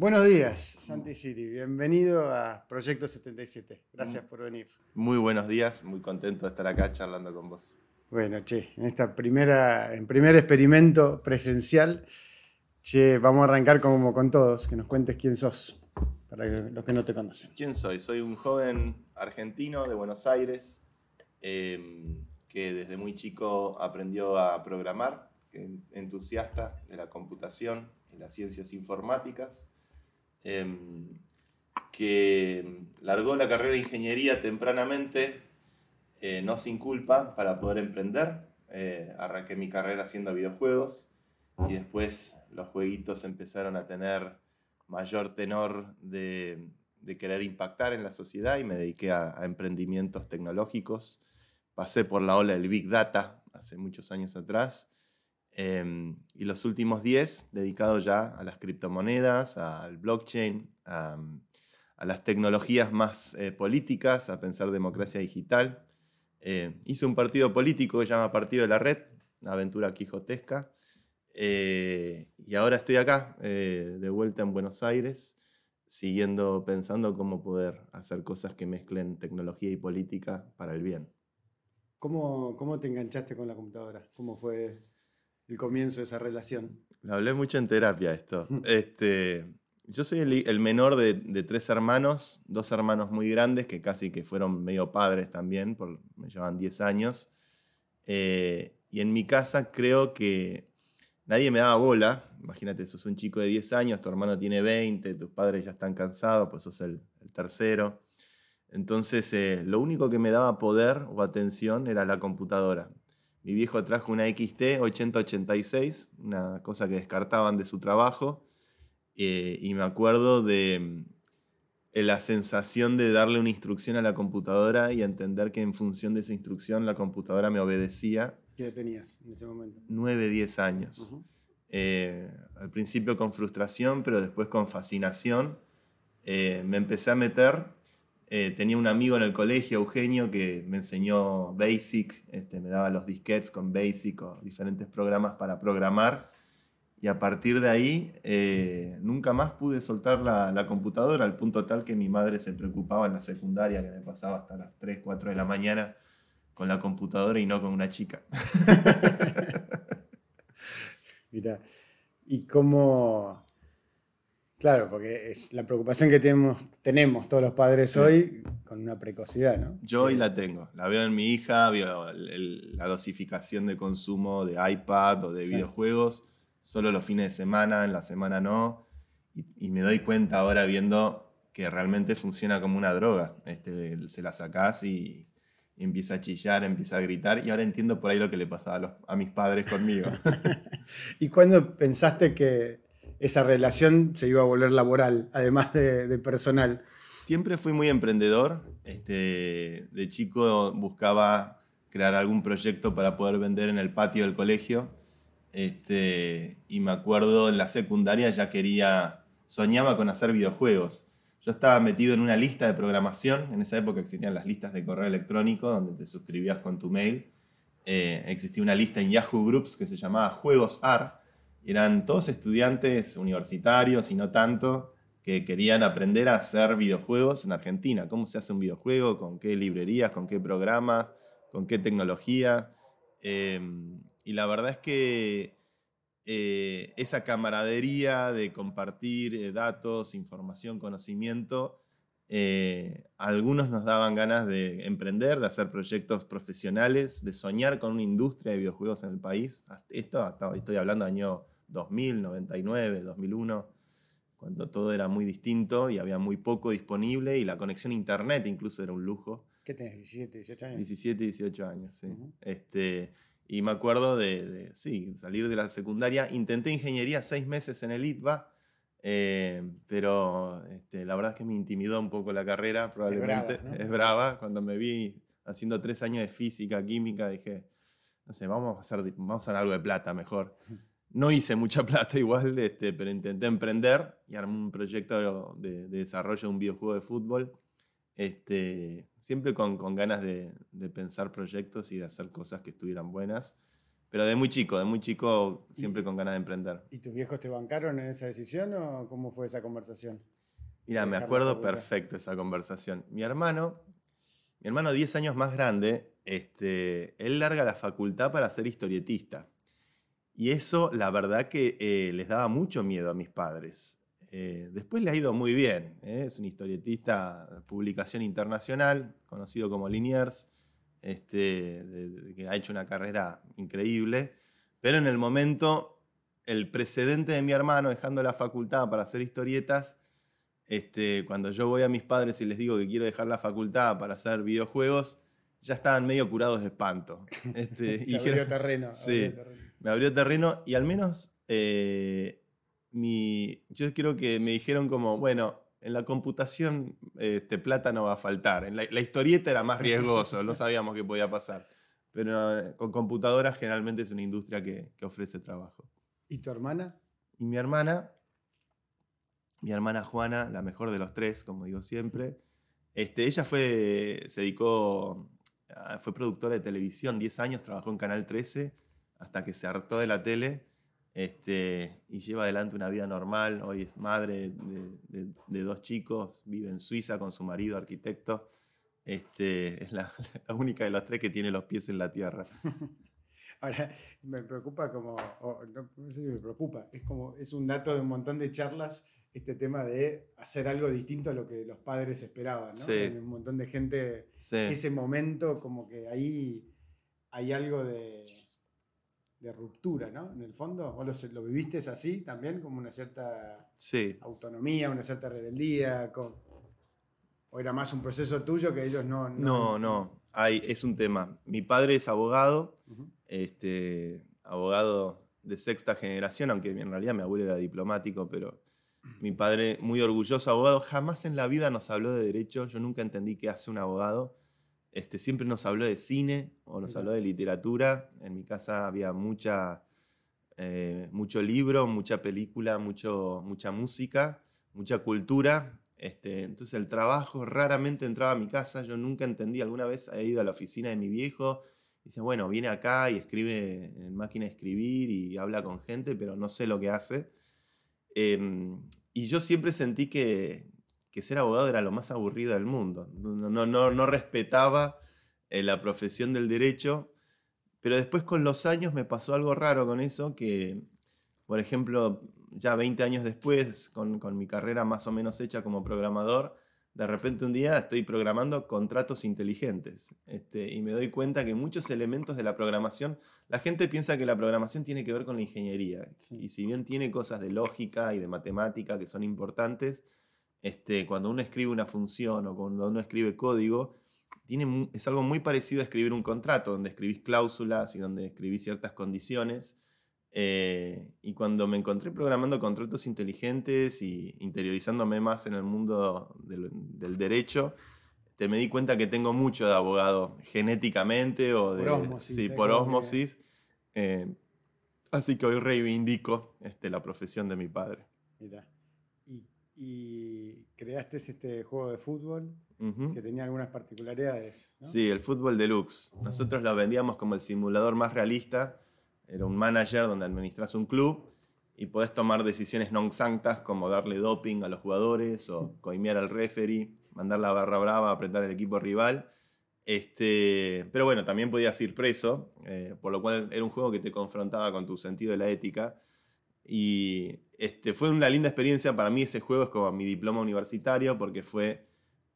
Buenos días, Santi Siri. Bienvenido a Proyecto 77. Gracias por venir. Muy buenos días, muy contento de estar acá charlando con vos. Bueno, che, en esta primera, en primer experimento presencial, che, vamos a arrancar como con todos, que nos cuentes quién sos, para los que no te conocen. ¿Quién soy? Soy un joven argentino de Buenos Aires em, que desde muy chico aprendió a programar, entusiasta de la computación y las ciencias informáticas, em, que largó la carrera de ingeniería tempranamente eh, no sin culpa, para poder emprender. Eh, arranqué mi carrera haciendo videojuegos y después los jueguitos empezaron a tener mayor tenor de, querer impactar en la sociedad y me dediqué a, emprendimientos tecnológicos. Pasé por la ola del Big Data hace muchos años atrás em, y los últimos 10 dedicados ya a las criptomonedas, al blockchain, a, las tecnologías más eh, políticas, a pensar democracia digital. Eh, hice un partido político que se llama Partido de la Red, una aventura quijotesca. Eh, y ahora estoy acá, eh, de vuelta en Buenos Aires, siguiendo pensando cómo poder hacer cosas que mezclen tecnología y política para el bien. ¿Cómo, cómo te enganchaste con la computadora? ¿Cómo fue el comienzo de esa relación? Lo hablé mucho en terapia esto. este, yo soy el, menor de, tres hermanos, dos hermanos muy grandes que casi que fueron medio padres también, por, me llevan 10 años. Eh, y en mi casa creo que nadie me daba bola. Imagínate, sos un chico de 10 años, tu hermano tiene 20, tus padres ya están cansados, pues sos el, tercero. Entonces, eh, lo único que me daba poder o atención era la computadora. Mi viejo trajo una XT 8086, una cosa que descartaban de su trabajo eh, y me acuerdo de mm, la sensación de darle una instrucción a la computadora y entender que en función de esa instrucción la computadora me obedecía. ¿Qué tenías en ese momento? 9, 10 años. Eh, al principio con frustración, pero después con fascinación. Eh, me empecé a meter. Tenía un amigo en el colegio, Eugenio, que me enseñó Basic, este, me daba los disquetes con Basic o diferentes programas para programar. Y a partir de ahí eh, nunca más pude soltar la, computadora al punto tal que mi madre se preocupaba en la secundaria, que me pasaba hasta las 3, 4 de la mañana con la computadora y no con una chica. Mira, y cómo... Claro, porque es la preocupación que tenemos, tenemos todos los padres hoy con una precocidad, ¿no? Yo hoy la tengo. La veo en mi hija, veo la dosificación de consumo de iPad o de videojuegos solo los fines de semana, en la semana no. Y, me doy cuenta ahora viendo que realmente funciona como una droga. Este, se la sacás y, empieza a chillar, empieza a gritar. Y ahora entiendo por ahí lo que le pasaba a, mis padres conmigo. ¿Y cuándo pensaste que esa relación se iba a volver laboral, además de, personal? Siempre fui muy emprendedor. Este, de chico buscaba crear algún proyecto para poder vender en el patio del colegio este, y me acuerdo en la secundaria ya quería, soñaba con hacer videojuegos. Yo estaba metido en una lista de programación, en esa época existían las listas de correo electrónico donde te suscribías con tu mail. Eh, existía una lista en Yahoo Groups que se llamaba Juegos AR, eran todos estudiantes universitarios y no tanto que querían aprender a hacer videojuegos en Argentina. ¿Cómo se hace un videojuego? ¿Con qué librerías? ¿Con qué programas? ¿Con qué tecnología? Em, y la verdad es que eh, esa camaradería de compartir eh, datos, información, conocimiento, eh, algunos nos daban ganas de emprender, de hacer proyectos profesionales, de soñar con una industria de videojuegos en el país. Esto estoy hablando de año 2000, 99, 2001, cuando todo era muy distinto y había muy poco disponible y la conexión a internet incluso era un lujo. ¿Qué tenés? ¿17, 18 años? 17, 18 años, sí. este, y me acuerdo de, sí, salir de la secundaria. Intenté ingeniería seis meses en el ITBA, eh, pero este, la verdad es que me intimidó un poco la carrera, probablemente. Es brava, Cuando me vi haciendo tres años de física, química, dije, no sé, vamos a hacer, vamos a hacer algo de plata mejor. No hice mucha plata igual, este, pero intenté emprender y armé un proyecto de, de desarrollo de un videojuego de fútbol este, siempre con, ganas de, pensar proyectos y de hacer cosas que estuvieran buenas. Pero de muy chico, de muy chico, siempre con ganas de emprender. ¿Y tus viejos te bancaron en esa decisión o cómo fue esa conversación? Mira, me acuerdo perfecto esa conversación. Mi hermano, mi hermano 10 años más grande, este, él larga la facultad para ser historietista. Y eso, la verdad que eh, les daba mucho miedo a mis padres. Eh, después le ha ido muy bien. ¿eh? Es un historietista de publicación internacional, conocido como Liniers, este, que ha hecho una carrera increíble. Pero en el momento, el precedente de mi hermano dejando la facultad para hacer historietas, este, cuando yo voy a mis padres y les digo que quiero dejar la facultad para hacer videojuegos, ya estaban medio curados de espanto. Este, Se abrió terreno. Sí, me abrió terreno y al menos eh, mi, yo creo que me dijeron como, bueno, en la computación este, plata no va a faltar. En la, historieta era más riesgoso, no sabíamos qué podía pasar. Pero eh, con computadoras generalmente es una industria que, que ofrece trabajo. ¿Y tu hermana? Y mi hermana, mi hermana Juana, la mejor de los tres, como digo siempre, este, ella fue, se dedicó, fue productora de televisión, 10 años, trabajó en Canal 13 hasta que se hartó de la tele este, y lleva adelante una vida normal. Hoy es madre de, dos chicos, vive en Suiza con su marido, arquitecto. Este, es la, única de los tres que tiene los pies en la tierra. Ahora, me preocupa como, no, sé si me preocupa, es como, es un dato de un montón de charlas este tema de hacer algo distinto a lo que los padres esperaban, ¿no? un montón de gente, ese momento como que ahí hay algo de, de ruptura, ¿no? En el fondo, vos lo, lo viviste así también, como una cierta autonomía, una cierta rebeldía, o era más un proceso tuyo que ellos no... No, no, Hay, es un tema. Mi padre es abogado, este, abogado de sexta generación, aunque en realidad mi abuelo era diplomático, pero mi padre muy orgulloso abogado, jamás en la vida nos habló de derecho, yo nunca entendí qué hace un abogado este, siempre nos habló de cine o nos habló de literatura. En mi casa había mucha, eh, mucho libro, mucha película, mucho, mucha música, mucha cultura. Este, entonces el trabajo raramente entraba a mi casa. Yo nunca entendí. Alguna vez he ido a la oficina de mi viejo y dice, bueno, viene acá y escribe en máquina de escribir y habla con gente, pero no sé lo que hace. Em, y yo siempre sentí que, que ser abogado era lo más aburrido del mundo. No, no, no, no respetaba eh, la profesión del derecho, pero después con los años me pasó algo raro con eso, que, por ejemplo, ya 20 años después, con, con mi carrera más o menos hecha como programador, de repente un día estoy programando contratos inteligentes este, y me doy cuenta que muchos elementos de la programación, la gente piensa que la programación tiene que ver con la ingeniería y si bien tiene cosas de lógica y de matemática que son importantes, este, cuando uno escribe una función o cuando uno escribe código, tiene, es algo muy parecido a escribir un contrato, donde escribís cláusulas y donde escribís ciertas condiciones. Eh, y cuando me encontré programando contratos inteligentes y interioриzándome más en el mundo del, derecho, te me di cuenta que tengo mucho de abogado genéticamente o de... Por osmosis. Sí, por osmosis. Eh, así que hoy reivindico este, la profesión de mi padre. Mira y creaste este juego de fútbol que tenía algunas particularidades. Sí, el fútbol deluxe. Nosotros lo vendíamos como el simulador más realista. Era un manager donde administras un club y podés tomar decisiones non sanctas como darle doping a los jugadores o coimear al referee, mandar la barra brava a apretar al equipo rival. Este, pero bueno, también podías ir preso, eh, por lo cual era un juego que te confrontaba con tu sentido de la ética. Y este, fue una linda experiencia para mí ese juego, es como mi diploma universitario, porque fue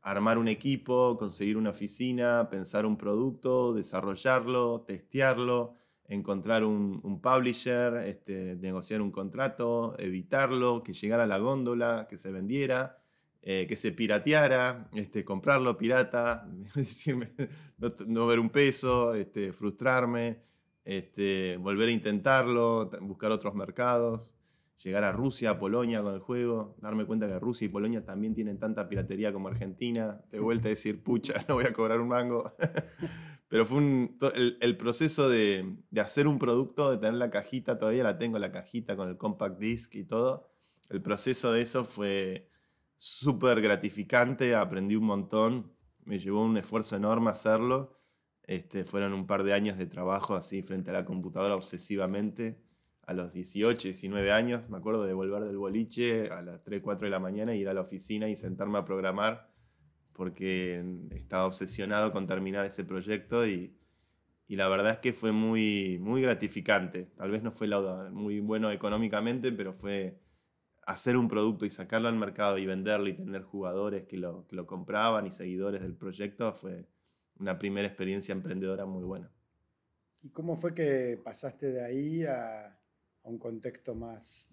armar un equipo, conseguir una oficina, pensar un producto, desarrollarlo, testearlo, encontrar un, publisher, este, negociar un contrato, editarlo, que llegara a la góndola, que se vendiera, eh, que se pirateara, este, comprarlo pirata, no, ver un peso, este, frustrarme, este, volver a intentarlo, buscar otros mercados llegar a Rusia, a Polonia con el juego, darme cuenta que Rusia y Polonia también tienen tanta piratería como Argentina, de vuelta a decir, pucha, no voy a cobrar un mango. Pero fue el, proceso de, hacer un producto, de tener la cajita, todavía la tengo la cajita con el compact disc y todo. El proceso de eso fue súper gratificante, aprendí un montón, me llevó un esfuerzo enorme hacerlo. Este, fueron un par de años de trabajo así frente a la computadora obsesivamente. A los 18, 19 años, me acuerdo de volver del boliche a las 3, 4 de la mañana, ir a la oficina y sentarme a programar porque estaba obsesionado con terminar ese proyecto y, y la verdad es que fue muy, muy gratificante. Tal vez no fue muy bueno económicamente, pero fue hacer un producto y sacarlo al mercado y venderlo y tener jugadores que lo, que lo compraban y seguidores del proyecto fue una primera experiencia emprendedora muy buena. ¿Y cómo fue que pasaste de ahí a, a un contexto más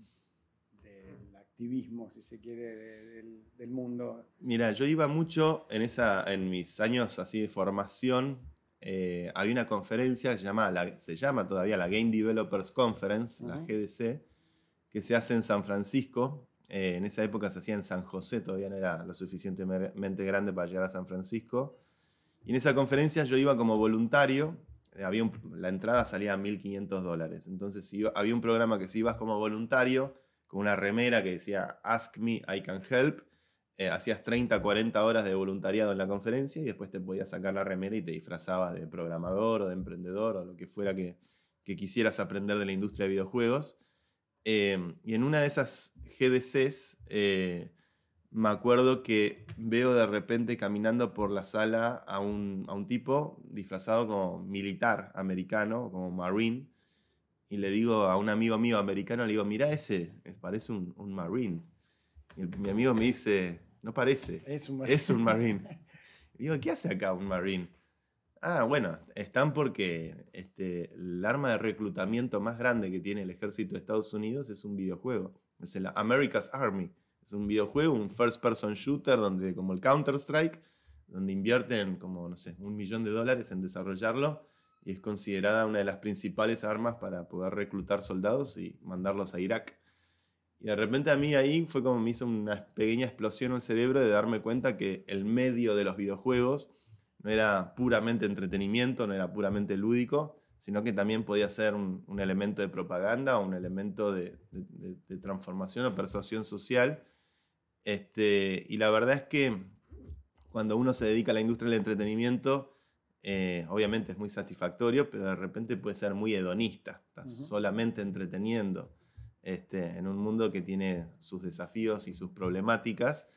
del activismo, si se quiere, del, del, mundo? Mira, yo iba mucho en, esa, en mis años así de formación. Eh, había una conferencia que se llama, la, se llama todavía la Game Developers Conference, la GDC, que se hace en San Francisco. Eh, en esa época se hacía en San José, todavía no era lo suficientemente grande para llegar a San Francisco. Y en esa conferencia yo iba como voluntario, eh, había la entrada salía a 1.500 dólares. Entonces había un programa que si ibas como voluntario, con una remera que decía Ask me, I can help, eh, hacías 30, 40 horas de voluntariado en la conferencia y después te podías sacar la remera y te disfrazabas de programador o de emprendedor o lo que fuera que, quisieras aprender de la industria de videojuegos. Em, y en una de esas GDCs eh, me acuerdo que veo de repente caminando por la sala a un, a un, tipo disfrazado como militar americano, como marine, y le digo a un amigo mío americano, le digo, mira ese, parece un, un marine. Y mi amigo me dice, no parece, es un marine. Es un marine. y digo, ¿qué hace acá un marine? Ah, bueno, están porque este, el arma de reclutamiento más grande que tiene el ejército de Estados Unidos es un videojuego. Es el America's Army. Es un videojuego, un first person shooter, donde, como el Counter-Strike, donde invierten como, no sé, un millón de dólares en desarrollarlo y es considerada una de las principales armas para poder reclutar soldados y mandarlos a Irak. Y de repente a mí ahí fue como me hizo una pequeña explosión en el cerebro de darme cuenta que el medio de los videojuegos no era puramente entretenimiento, no era puramente lúdico, sino que también podía ser un, elemento de propaganda un elemento de, transformación o persuasión social. Este, y la verdad es que cuando uno se dedica a la industria del entretenimiento, eh, obviamente es muy satisfactorio, pero de repente puede ser muy hedonista, estás solamente entreteniendo este, en un mundo que tiene sus desafíos y sus problemáticas.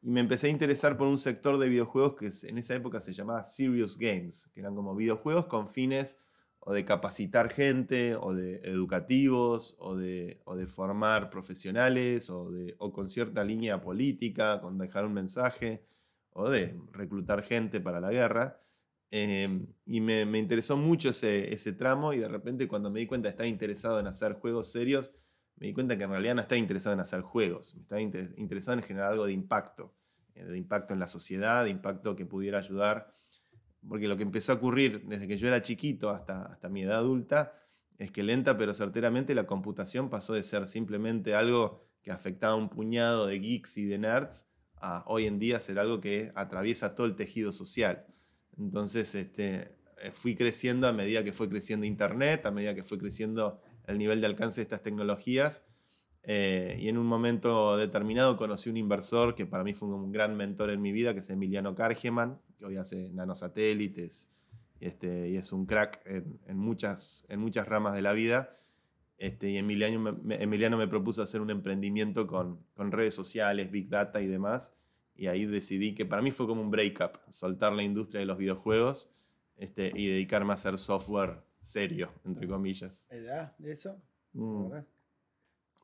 Y me empecé a interesar por un sector de videojuegos que en esa época se llamaba Serious Games, que eran como videojuegos con fines o de capacitar gente, o de educativos, o de, o de formar profesionales, o, de, o con cierta línea política, con dejar un mensaje, o de reclutar gente para la guerra. Em, y me, me, interesó mucho ese, ese tramo y de repente cuando me di cuenta estaba interesado en hacer juegos serios, me di cuenta que en realidad no estaba interesado en hacer juegos, estaba interesado en generar algo de impacto, eh, de impacto en la sociedad, de impacto que pudiera ayudar. Porque lo que empezó a ocurrir desde que yo era chiquito hasta, hasta mi edad adulta es que lenta pero certeramente la computación pasó de ser simplemente algo que afectaba a un puñado de geeks y de nerds a hoy en día ser algo que atraviesa todo el tejido social. Entonces este, eh, fui creciendo a medida que fue creciendo Internet, a medida que fue creciendo el nivel de alcance de estas tecnologías. Eh, y en un momento determinado conocí un inversor que para mí fue un gran mentor en mi vida, que es Emiliano Kargeman, que hoy hace nanosatélites este, y es un crack en, muchas, en muchas ramas de la vida. Este, y Emiliano me, Emiliano me propuso hacer un emprendimiento con, con redes sociales, big data y demás. Y ahí decidí que para mí fue como un break-up, soltar la industria de los videojuegos este, y dedicarme a hacer software serio, entre comillas. ¿Edad de eso?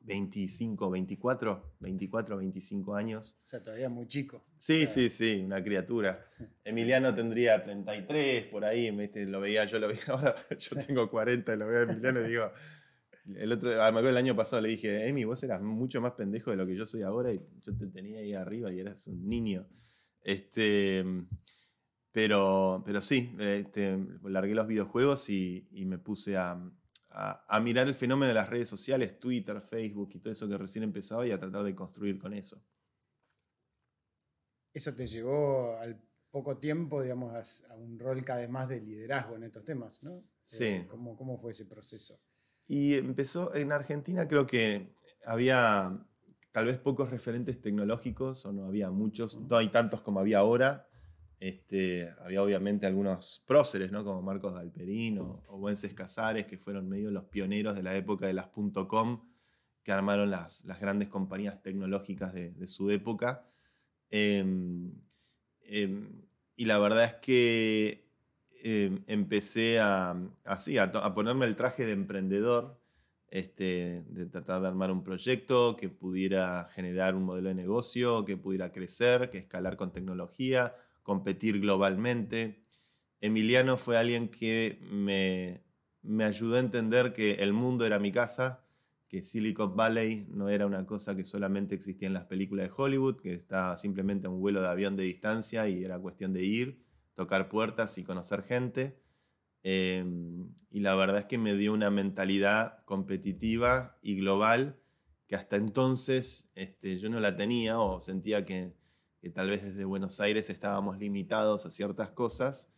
25, 24, 24, 25 años. O sea, todavía muy chico. Sí, sí, sí, una criatura. Emiliano tendría 33, por ahí, lo veía, yo lo veía ahora, yo tengo 40, lo veo a Emiliano y digo, el otro, ah, me acuerdo el año pasado le dije, Emi, vos eras mucho más pendejo de lo que yo soy ahora y yo te tenía ahí arriba y eras un niño. Este, pero, pero sí, este, largué los videojuegos y, me puse a, mirar el fenómeno de las redes sociales, Twitter, Facebook y todo eso que recién empezaba y a tratar de construir con eso. Eso te llevó al poco tiempo, digamos, a, un rol cada vez más de liderazgo en estos temas, ¿no? Sí. Eh, ¿cómo, ¿Cómo fue ese proceso? Y empezó en Argentina, creo que había tal vez pocos referentes tecnológicos, o no había muchos, no hay tantos como había ahora. Este, había obviamente algunos próceres, ¿no? como Marcos Galperín o, o Wences Casares, que fueron medio los pioneros de la época de las .com, que armaron las, las grandes compañías tecnológicas de, su época. Em, em, y la verdad es que em, empecé a, así, a, ponerme el traje de emprendedor, este, de tratar de armar un proyecto que pudiera generar un modelo de negocio, que pudiera crecer, que escalar con tecnología, competir globalmente. Emiliano fue alguien que me, ayudó a entender que el mundo era mi casa, que Silicon Valley no era una cosa que solamente existía en las películas de Hollywood, que estaba simplemente a un vuelo de avión de distancia y era cuestión de ir, tocar puertas y conocer gente. Em, y la verdad es que me dio una mentalidad competitiva y global que hasta entonces este, yo no la tenía o sentía que que tal vez desde Buenos Aires estábamos limitados a ciertas cosas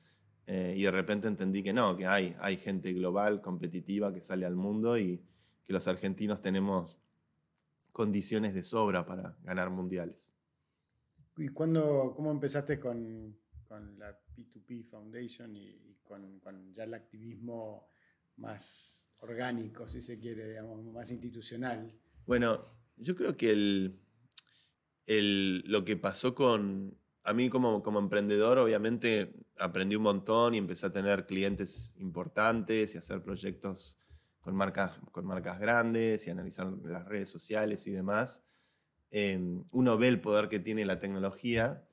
eh, y de repente entendí que no, que hay, hay gente global, competitiva, que sale al mundo y que los argentinos tenemos condiciones de sobra para ganar mundiales. ¿Y cuándo, cómo empezaste con, con la P2P Foundation y, con, con, ya el activismo más orgánico, si se quiere, digamos, más institucional? Bueno, yo creo que el, lo que pasó con... A mí como, como emprendedor, obviamente, aprendí un montón y empecé a tener clientes importantes y hacer proyectos con marcas, con marcas grandes y analizar las redes sociales y demás. Em, uno ve el poder que tiene la tecnología,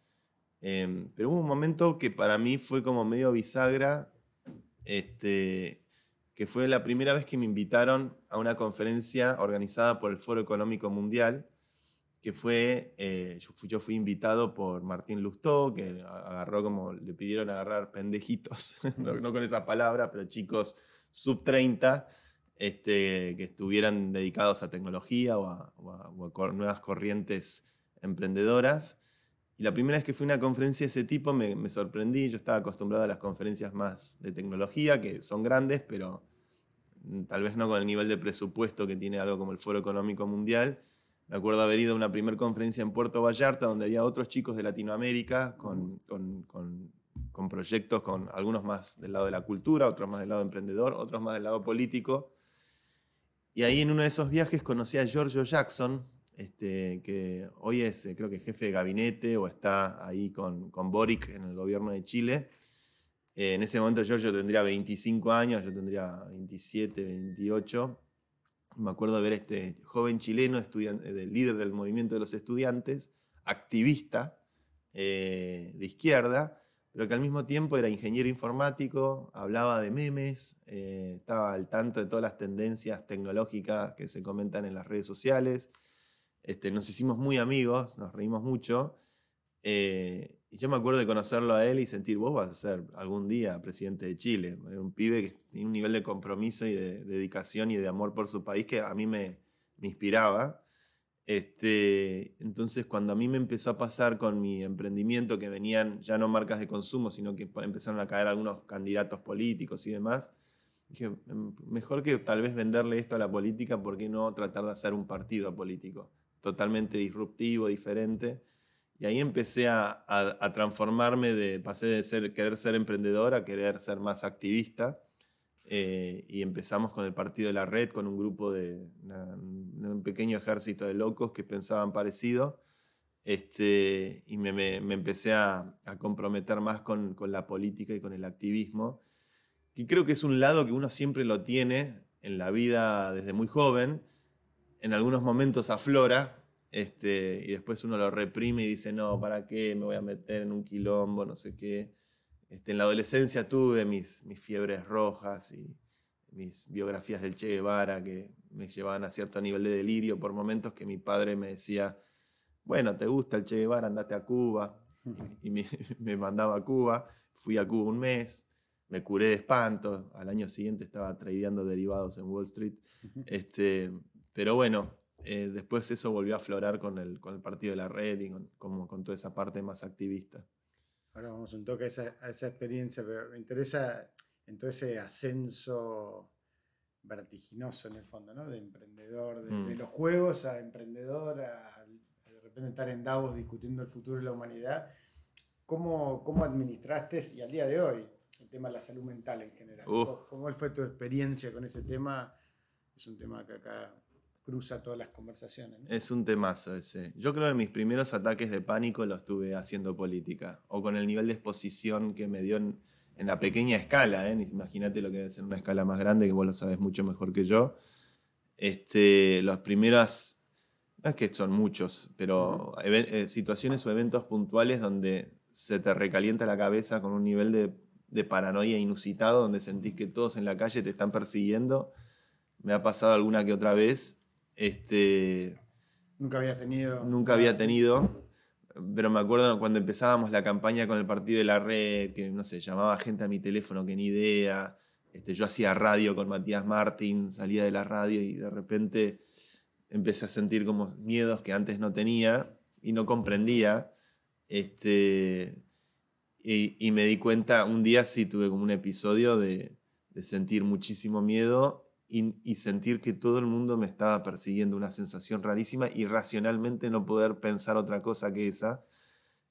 em, pero hubo un momento que para mí fue como medio bisagra, este, que fue la primera vez que me invitaron a una conferencia organizada por el Foro Económico Mundial, que fue, eh, yo, fui, invitado por Martín Lustó, que agarró como, le pidieron agarrar pendejitos, no, con esa palabra, pero chicos sub 30, este, que estuvieran dedicados a tecnología o a, nuevas corrientes emprendedoras. Y la primera vez que fui a una conferencia de ese tipo me, me, sorprendí, yo estaba acostumbrado a las conferencias más de tecnología, que son grandes, pero mm, tal vez no con el nivel de presupuesto que tiene algo como el Foro Económico Mundial. Me acuerdo haber ido a una primera conferencia en Puerto Vallarta donde había otros chicos de Latinoamérica con, con, proyectos, con algunos más del lado de la cultura, otros más del lado emprendedor, otros más del lado político. Y ahí en uno de esos viajes conocí a Giorgio Jackson, este, que hoy es eh, creo que jefe de gabinete o está ahí con, con Boric en el gobierno de Chile. Eh, en ese momento Giorgio tendría 25 años, yo tendría 27, 28. Me acuerdo de ver este joven chileno, del líder del movimiento de los estudiantes, activista eh, de izquierda, pero que al mismo tiempo era ingeniero informático, hablaba de memes, eh, estaba al tanto de todas las tendencias tecnológicas que se comentan en las redes sociales. Este, nos hicimos muy amigos, nos reímos mucho. Eh, y yo me acuerdo de conocerlo a él y sentir, vos vas a ser algún día presidente de Chile. Era un pibe que tenía un nivel de compromiso y de, dedicación y de amor por su país que a mí me, me inspiraba. Este, entonces, cuando a mí me empezó a pasar con mi emprendimiento, que venían ya no marcas de consumo, sino que empezaron a caer algunos candidatos políticos y demás, dije, em, mejor que tal vez venderle esto a la política, ¿por qué no tratar de hacer un partido político? Totalmente disruptivo, diferente y ahí empecé a, transformarme, de, pasé de querer ser emprendedor a querer ser más activista. Eh, y empezamos con el Partido de la Red, con un grupo de un pequeño ejército de locos que pensaban parecido. Este, y me, me, empecé a, comprometer más con, con, la política y con el activismo. Y creo que es un lado que uno siempre lo tiene en la vida desde muy joven. En algunos momentos aflora, este, y después uno lo reprime y dice, no, ¿para qué me voy a meter en un quilombo? No sé qué. Este, en la adolescencia tuve mis, mis fiebres rojas y mis biografías del Che Guevara que me llevaban a cierto nivel de delirio por momentos que mi padre me decía, bueno, ¿te gusta el Che Guevara? Andate a Cuba. Y, me, me, mandaba a Cuba. Fui a Cuba un mes, me curé de espanto. Al año siguiente estaba tradeando derivados en Wall Street. Este, pero bueno, eh, después eso volvió a aflorar con el, con el partido de la red y con, como, con toda esa parte más activista. Ahora vamos un toque a esa, a esa experiencia, pero me interesa en todo ese ascenso vertiginoso en el fondo, ¿no? De emprendedor, de, mm. los juegos a emprendedor, a, de repente estar en Davos discutiendo el futuro de la humanidad. ¿cómo, ¿cómo administraste y al día de hoy el tema de la salud mental en general? ¿Cómo fue tu experiencia con ese tema? Es un tema que acá cruza todas las conversaciones. Es un temazo ese. Yo creo que mis primeros ataques de pánico los tuve haciendo política o con el nivel de exposición que me dio en, la pequeña escala. ¿eh? Imagínate lo que debe ser una escala más grande, que vos lo sabes mucho mejor que yo. Este, las primeras, no es que son muchos, pero eh, situaciones o eventos puntuales donde se te recalienta la cabeza con un nivel de, de paranoia inusitado, donde sentís que todos en la calle te están persiguiendo. Me ha pasado alguna que otra vez este, nunca había tenido. Nunca había tenido. Pero me acuerdo cuando empezábamos la campaña con el partido de la red, que no sé, llamaba gente a mi teléfono que ni idea. Este, yo hacía radio con Matías Martín, salía de la radio y de repente empecé a sentir como miedos que antes no tenía y no comprendía. Este, y, me di cuenta, un día sí tuve como un episodio de, de sentir muchísimo miedo y, sentir que todo el mundo me estaba persiguiendo, una sensación rarísima y racionalmente no poder pensar otra cosa que esa,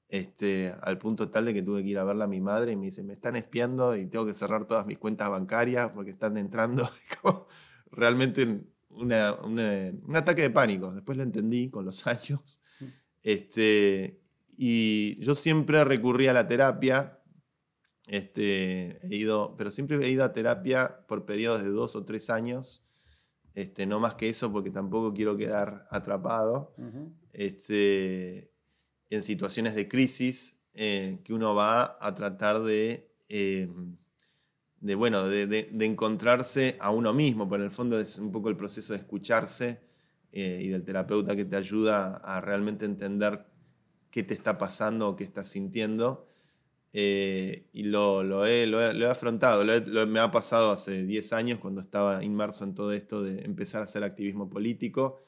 este, al punto tal de que tuve que ir a verla a mi madre y me dice, me están espiando y tengo que cerrar todas mis cuentas bancarias porque están entrando. realmente un ataque de pánico. Después lo entendí con los años. Mm. Este, y yo siempre recurrí a la terapia este, he ido, pero siempre he ido a terapia por periodos de dos o tres años. Este, no más que eso porque tampoco quiero quedar atrapado. este, en situaciones de crisis eh, que uno va a tratar de, eh, de bueno, de, de, encontrarse a uno mismo. Por el fondo es un poco el proceso de escucharse eh, y del terapeuta que te ayuda a realmente entender qué te está pasando o qué estás sintiendo eh, y lo, lo, he, lo, he, afrontado, me ha pasado hace 10 años cuando estaba inmerso en todo esto de empezar a hacer activismo político.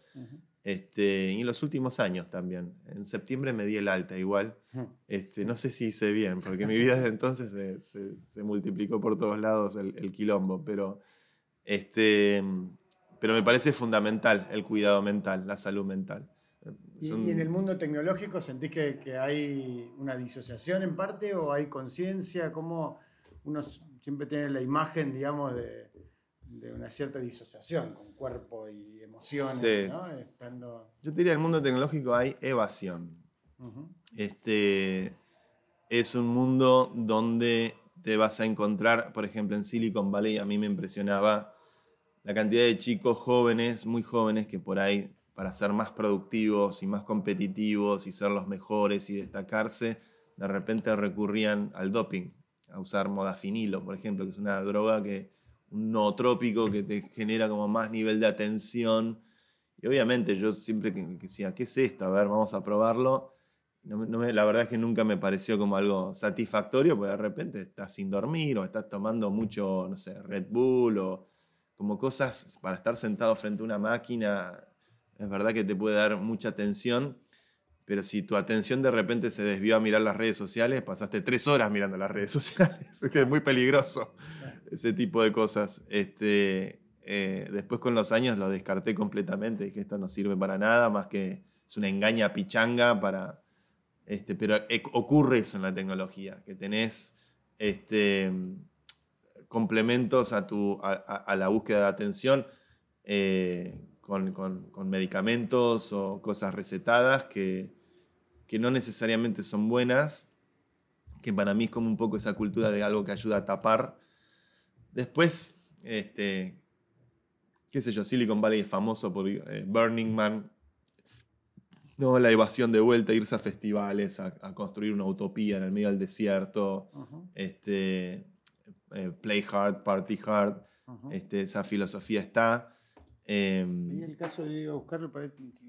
este, y en los últimos años también. En septiembre me di el alta igual. este, no sé si hice bien, porque mi vida desde entonces se, se, se multiplicó por todos lados el, el, quilombo, pero, este, pero me parece fundamental el cuidado mental, la salud mental. ¿Y, en el mundo tecnológico sentís que, que, hay una disociación en parte o hay conciencia? ¿Cómo uno siempre tiene la imagen, digamos, de, de una cierta disociación con cuerpo y emociones? ¿no? Estando... Yo diría en el mundo tecnológico hay evasión. este, es un mundo donde te vas a encontrar, por ejemplo, en Silicon Valley a mí me impresionaba la cantidad de chicos jóvenes, muy jóvenes, que por ahí para ser más productivos y más competitivos y ser los mejores y destacarse, de repente recurrían al doping, a usar modafinilo, por ejemplo, que es una droga que un nootrópico que te genera como más nivel de atención. Y obviamente yo siempre que, decía, ¿qué es esto? A ver, vamos a probarlo. La verdad es que nunca me pareció como algo satisfactorio, porque de repente estás sin dormir o estás tomando mucho, no sé, Red Bull o como cosas para estar sentado frente a una máquina es verdad que te puede dar mucha atención, pero si tu atención de repente se desvió a mirar las redes sociales, pasaste tres horas mirando las redes sociales. es que es muy peligroso ese tipo de cosas. Este, eh, después con los años lo descarté completamente, que esto no sirve para nada, más que es una engaña pichanga para... Este, pero e, ocurre eso en la tecnología, que tenés este, complementos a, tu, a, la búsqueda de atención. Eh, con, medicamentos o cosas recetadas que, no necesariamente son buenas, que para mí es como un poco esa cultura de algo que ayuda a tapar. Después, este, qué sé yo, Silicon Valley es famoso por eh, Burning Man, ¿no? la evasión de vuelta, irse a festivales, a, construir una utopía en el medio del desierto, este, eh, play hard, party hard, este, esa filosofía está. Y el caso de buscarlo,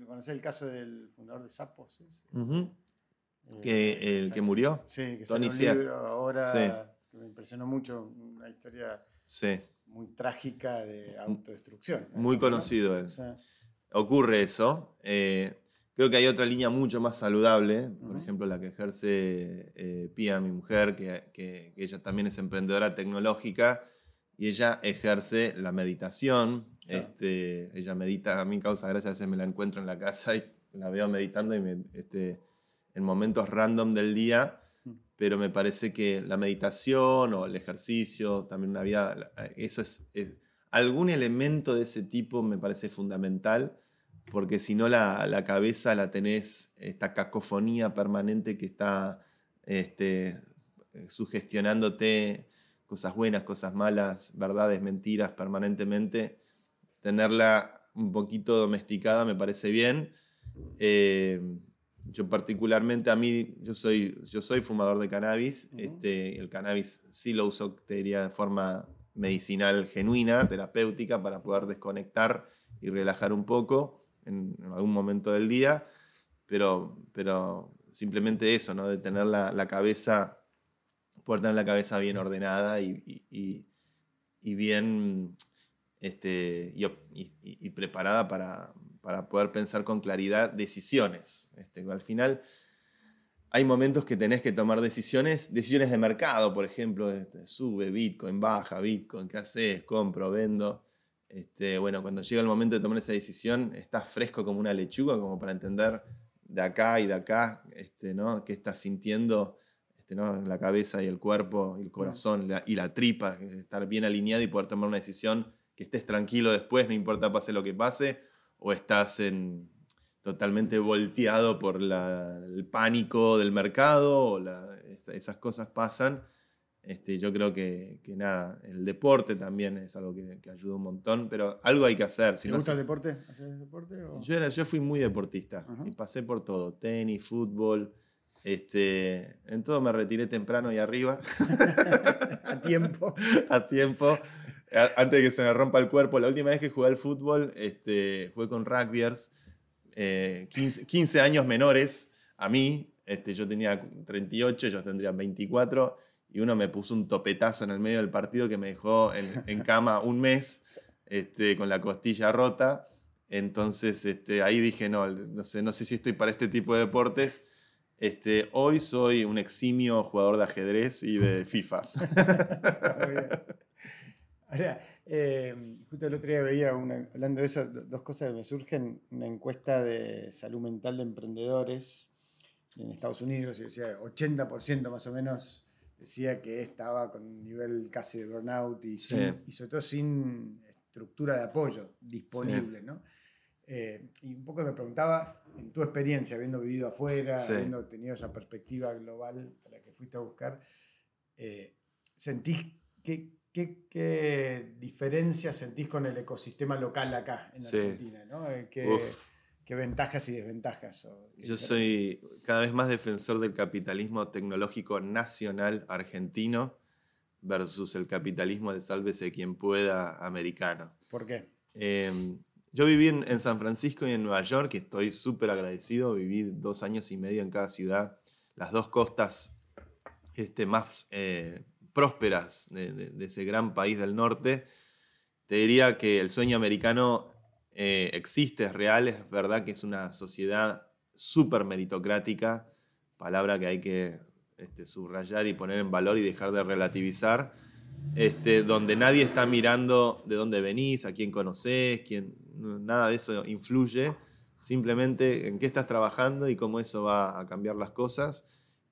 conocer el caso del fundador de Sapos. Eh, que, el que murió. Sí, que Tony un libro ahora que me impresionó mucho, una historia muy trágica de autodestrucción. Muy conocido él. Ocurre eso. Eh, creo que hay otra línea mucho más saludable, por ejemplo la que ejerce eh, Pia, mi mujer, que, que, ella también es emprendedora tecnológica y ella ejerce la meditación, este, ella medita, a mí causa gracia, a veces me la encuentro en la casa y la veo meditando y este, en momentos random del día pero me parece que la meditación o el ejercicio, también una vida, eso es, algún elemento de ese tipo me parece fundamental, porque si no la, cabeza la tenés, esta cacofonía permanente que está este, sugestionándote cosas buenas, cosas malas, verdades, mentiras permanentemente, tenerla un poquito domesticada me parece bien. Eh, yo particularmente a mí, yo soy, yo soy fumador de cannabis, este, el cannabis sí lo uso, te diría, de forma medicinal genuina, terapéutica, para poder desconectar y relajar un poco en, algún momento del día, pero, pero simplemente eso, ¿no? de tener la, la cabeza, poder tener la cabeza bien ordenada y, y, y bien este, y, preparada para, para, poder pensar con claridad decisiones. Este, al final hay momentos que tenés que tomar decisiones, decisiones de mercado, por ejemplo, este, sube Bitcoin, baja Bitcoin, ¿qué haces? Compro, vendo. Este, bueno, cuando llega el momento de tomar esa decisión, estás fresco como una lechuga, como para entender de acá y de acá, este, ¿no? qué estás sintiendo este, ¿no? la cabeza y el cuerpo y el corazón y la tripa, estar bien alineado y poder tomar una decisión que estés tranquilo después, no importa pase lo que pase, o estás en, totalmente volteado por el pánico del mercado, o esas cosas pasan. Este, yo creo que, nada, el deporte también es algo que, ayuda un montón, pero algo hay que hacer. Si ¿Te gusta el deporte? deporte Yo, era, yo fui muy deportista y pasé por todo, tenis, fútbol. Este, en todo me retiré temprano y arriba. a tiempo. a tiempo antes de que se me rompa el cuerpo, la última vez que jugué al fútbol, este, jugué con rugbyers, 15, eh, años menores a mí. Este, yo tenía 38, ellos tendrían 24, y uno me puso un topetazo en el medio del partido que me dejó en, cama un mes este, con la costilla rota. Entonces este, ahí dije, no, no sé, no sé si estoy para este tipo de deportes. Este, hoy soy un eximio jugador de ajedrez y de FIFA. Ahora, eh, justo el otro día veía, hablando de eso, dos cosas que me surgen, una encuesta de salud mental de emprendedores en Estados Unidos, y decía 80% más o menos decía que estaba con un nivel casi de burnout y, sobre todo sin estructura de apoyo disponible, ¿no? Eh, y un poco me preguntaba, en tu experiencia, habiendo vivido afuera, habiendo tenido esa perspectiva global a la que fuiste a buscar, eh, ¿sentís que ¿Qué, diferencias sentís con el ecosistema local acá en Argentina? Eh, ¿Qué, ventajas y desventajas? Yo soy cada vez más defensor del capitalismo tecnológico nacional argentino versus el capitalismo del sálvese quien pueda americano. ¿Por qué? Em, yo viví en, San Francisco y en Nueva York y estoy súper agradecido. Viví dos años y medio en cada ciudad, las dos costas este, más eh, prósperas de, ese gran país del norte, te diría que el sueño americano eh, existe, es real, es verdad que es una sociedad súper meritocrática, palabra que hay que este, subrayar y poner en valor y dejar de relativizar, este, donde nadie está mirando de dónde venís, a quién conocés, quién, nada de eso influye, simplemente en qué estás trabajando y cómo eso va a cambiar las cosas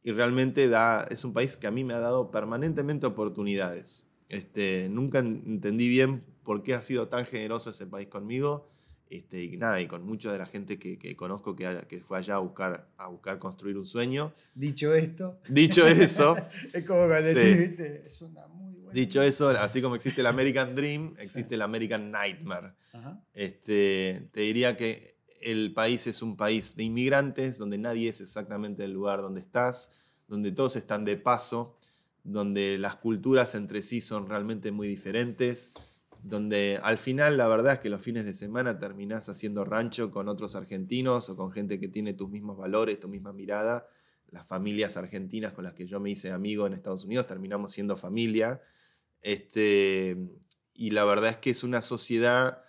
y realmente da, es un país que a mí me ha dado permanentemente oportunidades. Este, nunca entendí bien por qué ha sido tan generoso ese país conmigo. Este, y nada, y con mucha de la gente que, que conozco que, que, fue allá a buscar, a buscar construir un sueño. Dicho esto. Dicho eso. es como que decir, ¿viste? es una muy buena. Dicho eso, así como existe el American Dream, existe el American Nightmare. Este, te diría que el país es un país de inmigrantes, donde nadie es exactamente el lugar donde estás, donde todos están de paso, donde las culturas entre sí son realmente muy diferentes, donde al final la verdad es que los fines de semana terminás haciendo rancho con otros argentinos o con gente que tiene tus mismos valores, tu misma mirada. Las familias argentinas con las que yo me hice amigo en Estados Unidos terminamos siendo familia. Este, y la verdad es que es una sociedad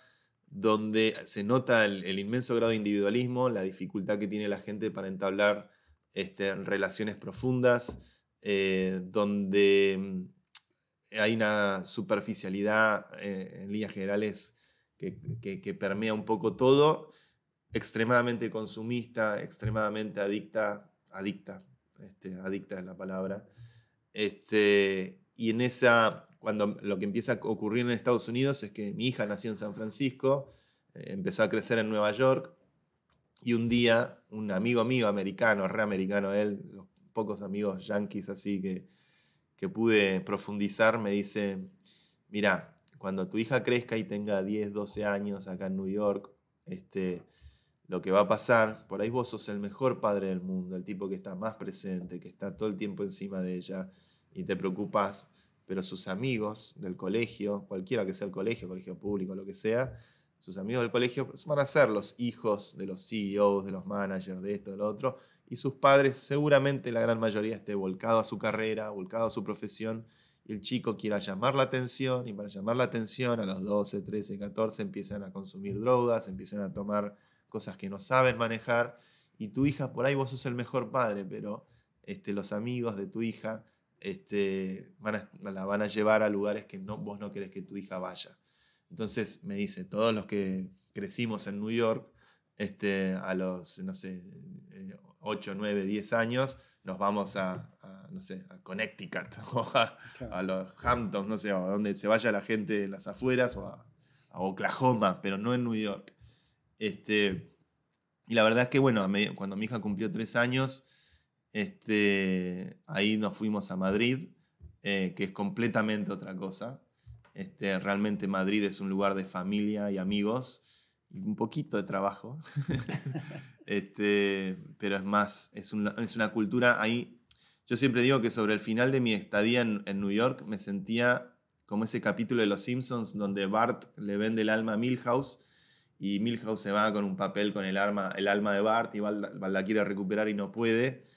donde se nota el, inmenso grado de individualismo, la dificultad que tiene la gente para entablar este, relaciones profundas, eh, donde mm, hay una superficialidad eh, en líneas generales que, permea un poco todo, extremadamente consumista, extremadamente adicta, adicta este, adicta es la palabra. Este, y en esa, cuando lo que empieza a ocurrir en Estados Unidos es que mi hija nació en San Francisco, eh, empezó a crecer en Nueva York, y un día un amigo mío americano, re americano él, los pocos amigos yankees así que, que pude profundizar, me dice, mira, cuando tu hija crezca y tenga 10, 12 años acá en New York, este, lo que va a pasar, por ahí vos sos el mejor padre del mundo, el tipo que está más presente, que está todo el tiempo encima de ella y te preocupas, pero sus amigos del colegio, cualquiera que sea el colegio, colegio público, lo que sea, sus amigos del colegio van a ser los hijos de los CEOs, de los managers, de esto, de otro, y sus padres seguramente la gran mayoría esté volcado a su carrera, volcado a su profesión, y el chico quiera llamar la atención, y para llamar la atención a los 12, 13, 14 empiezan a consumir drogas, empiezan a tomar cosas que no saben manejar, y tu hija, por ahí vos sos el mejor padre, pero este, los amigos de tu hija este, van la van a llevar a lugares que no, vos no querés que tu hija vaya. Entonces me dice, todos los que crecimos en New York, este, a los, no sé, 8, 9, 10 años, nos vamos a, no sé, a Connecticut o a, los Hamptons, no sé, a donde se vaya la gente de las afueras o a, a Oklahoma, pero no en New York. Este, y la verdad es que, bueno, cuando mi hija cumplió tres años, este, ahí nos fuimos a Madrid, eh, que es completamente otra cosa. Este, realmente Madrid es un lugar de familia y amigos y un poquito de trabajo. este, pero es más, es una, es una, cultura ahí. Yo siempre digo que sobre el final de mi estadía en, en New York me sentía como ese capítulo de Los Simpsons donde Bart le vende el alma a Milhouse y Milhouse se va con un papel con el, arma, el alma de Bart y Bart, la quiere recuperar y no puede.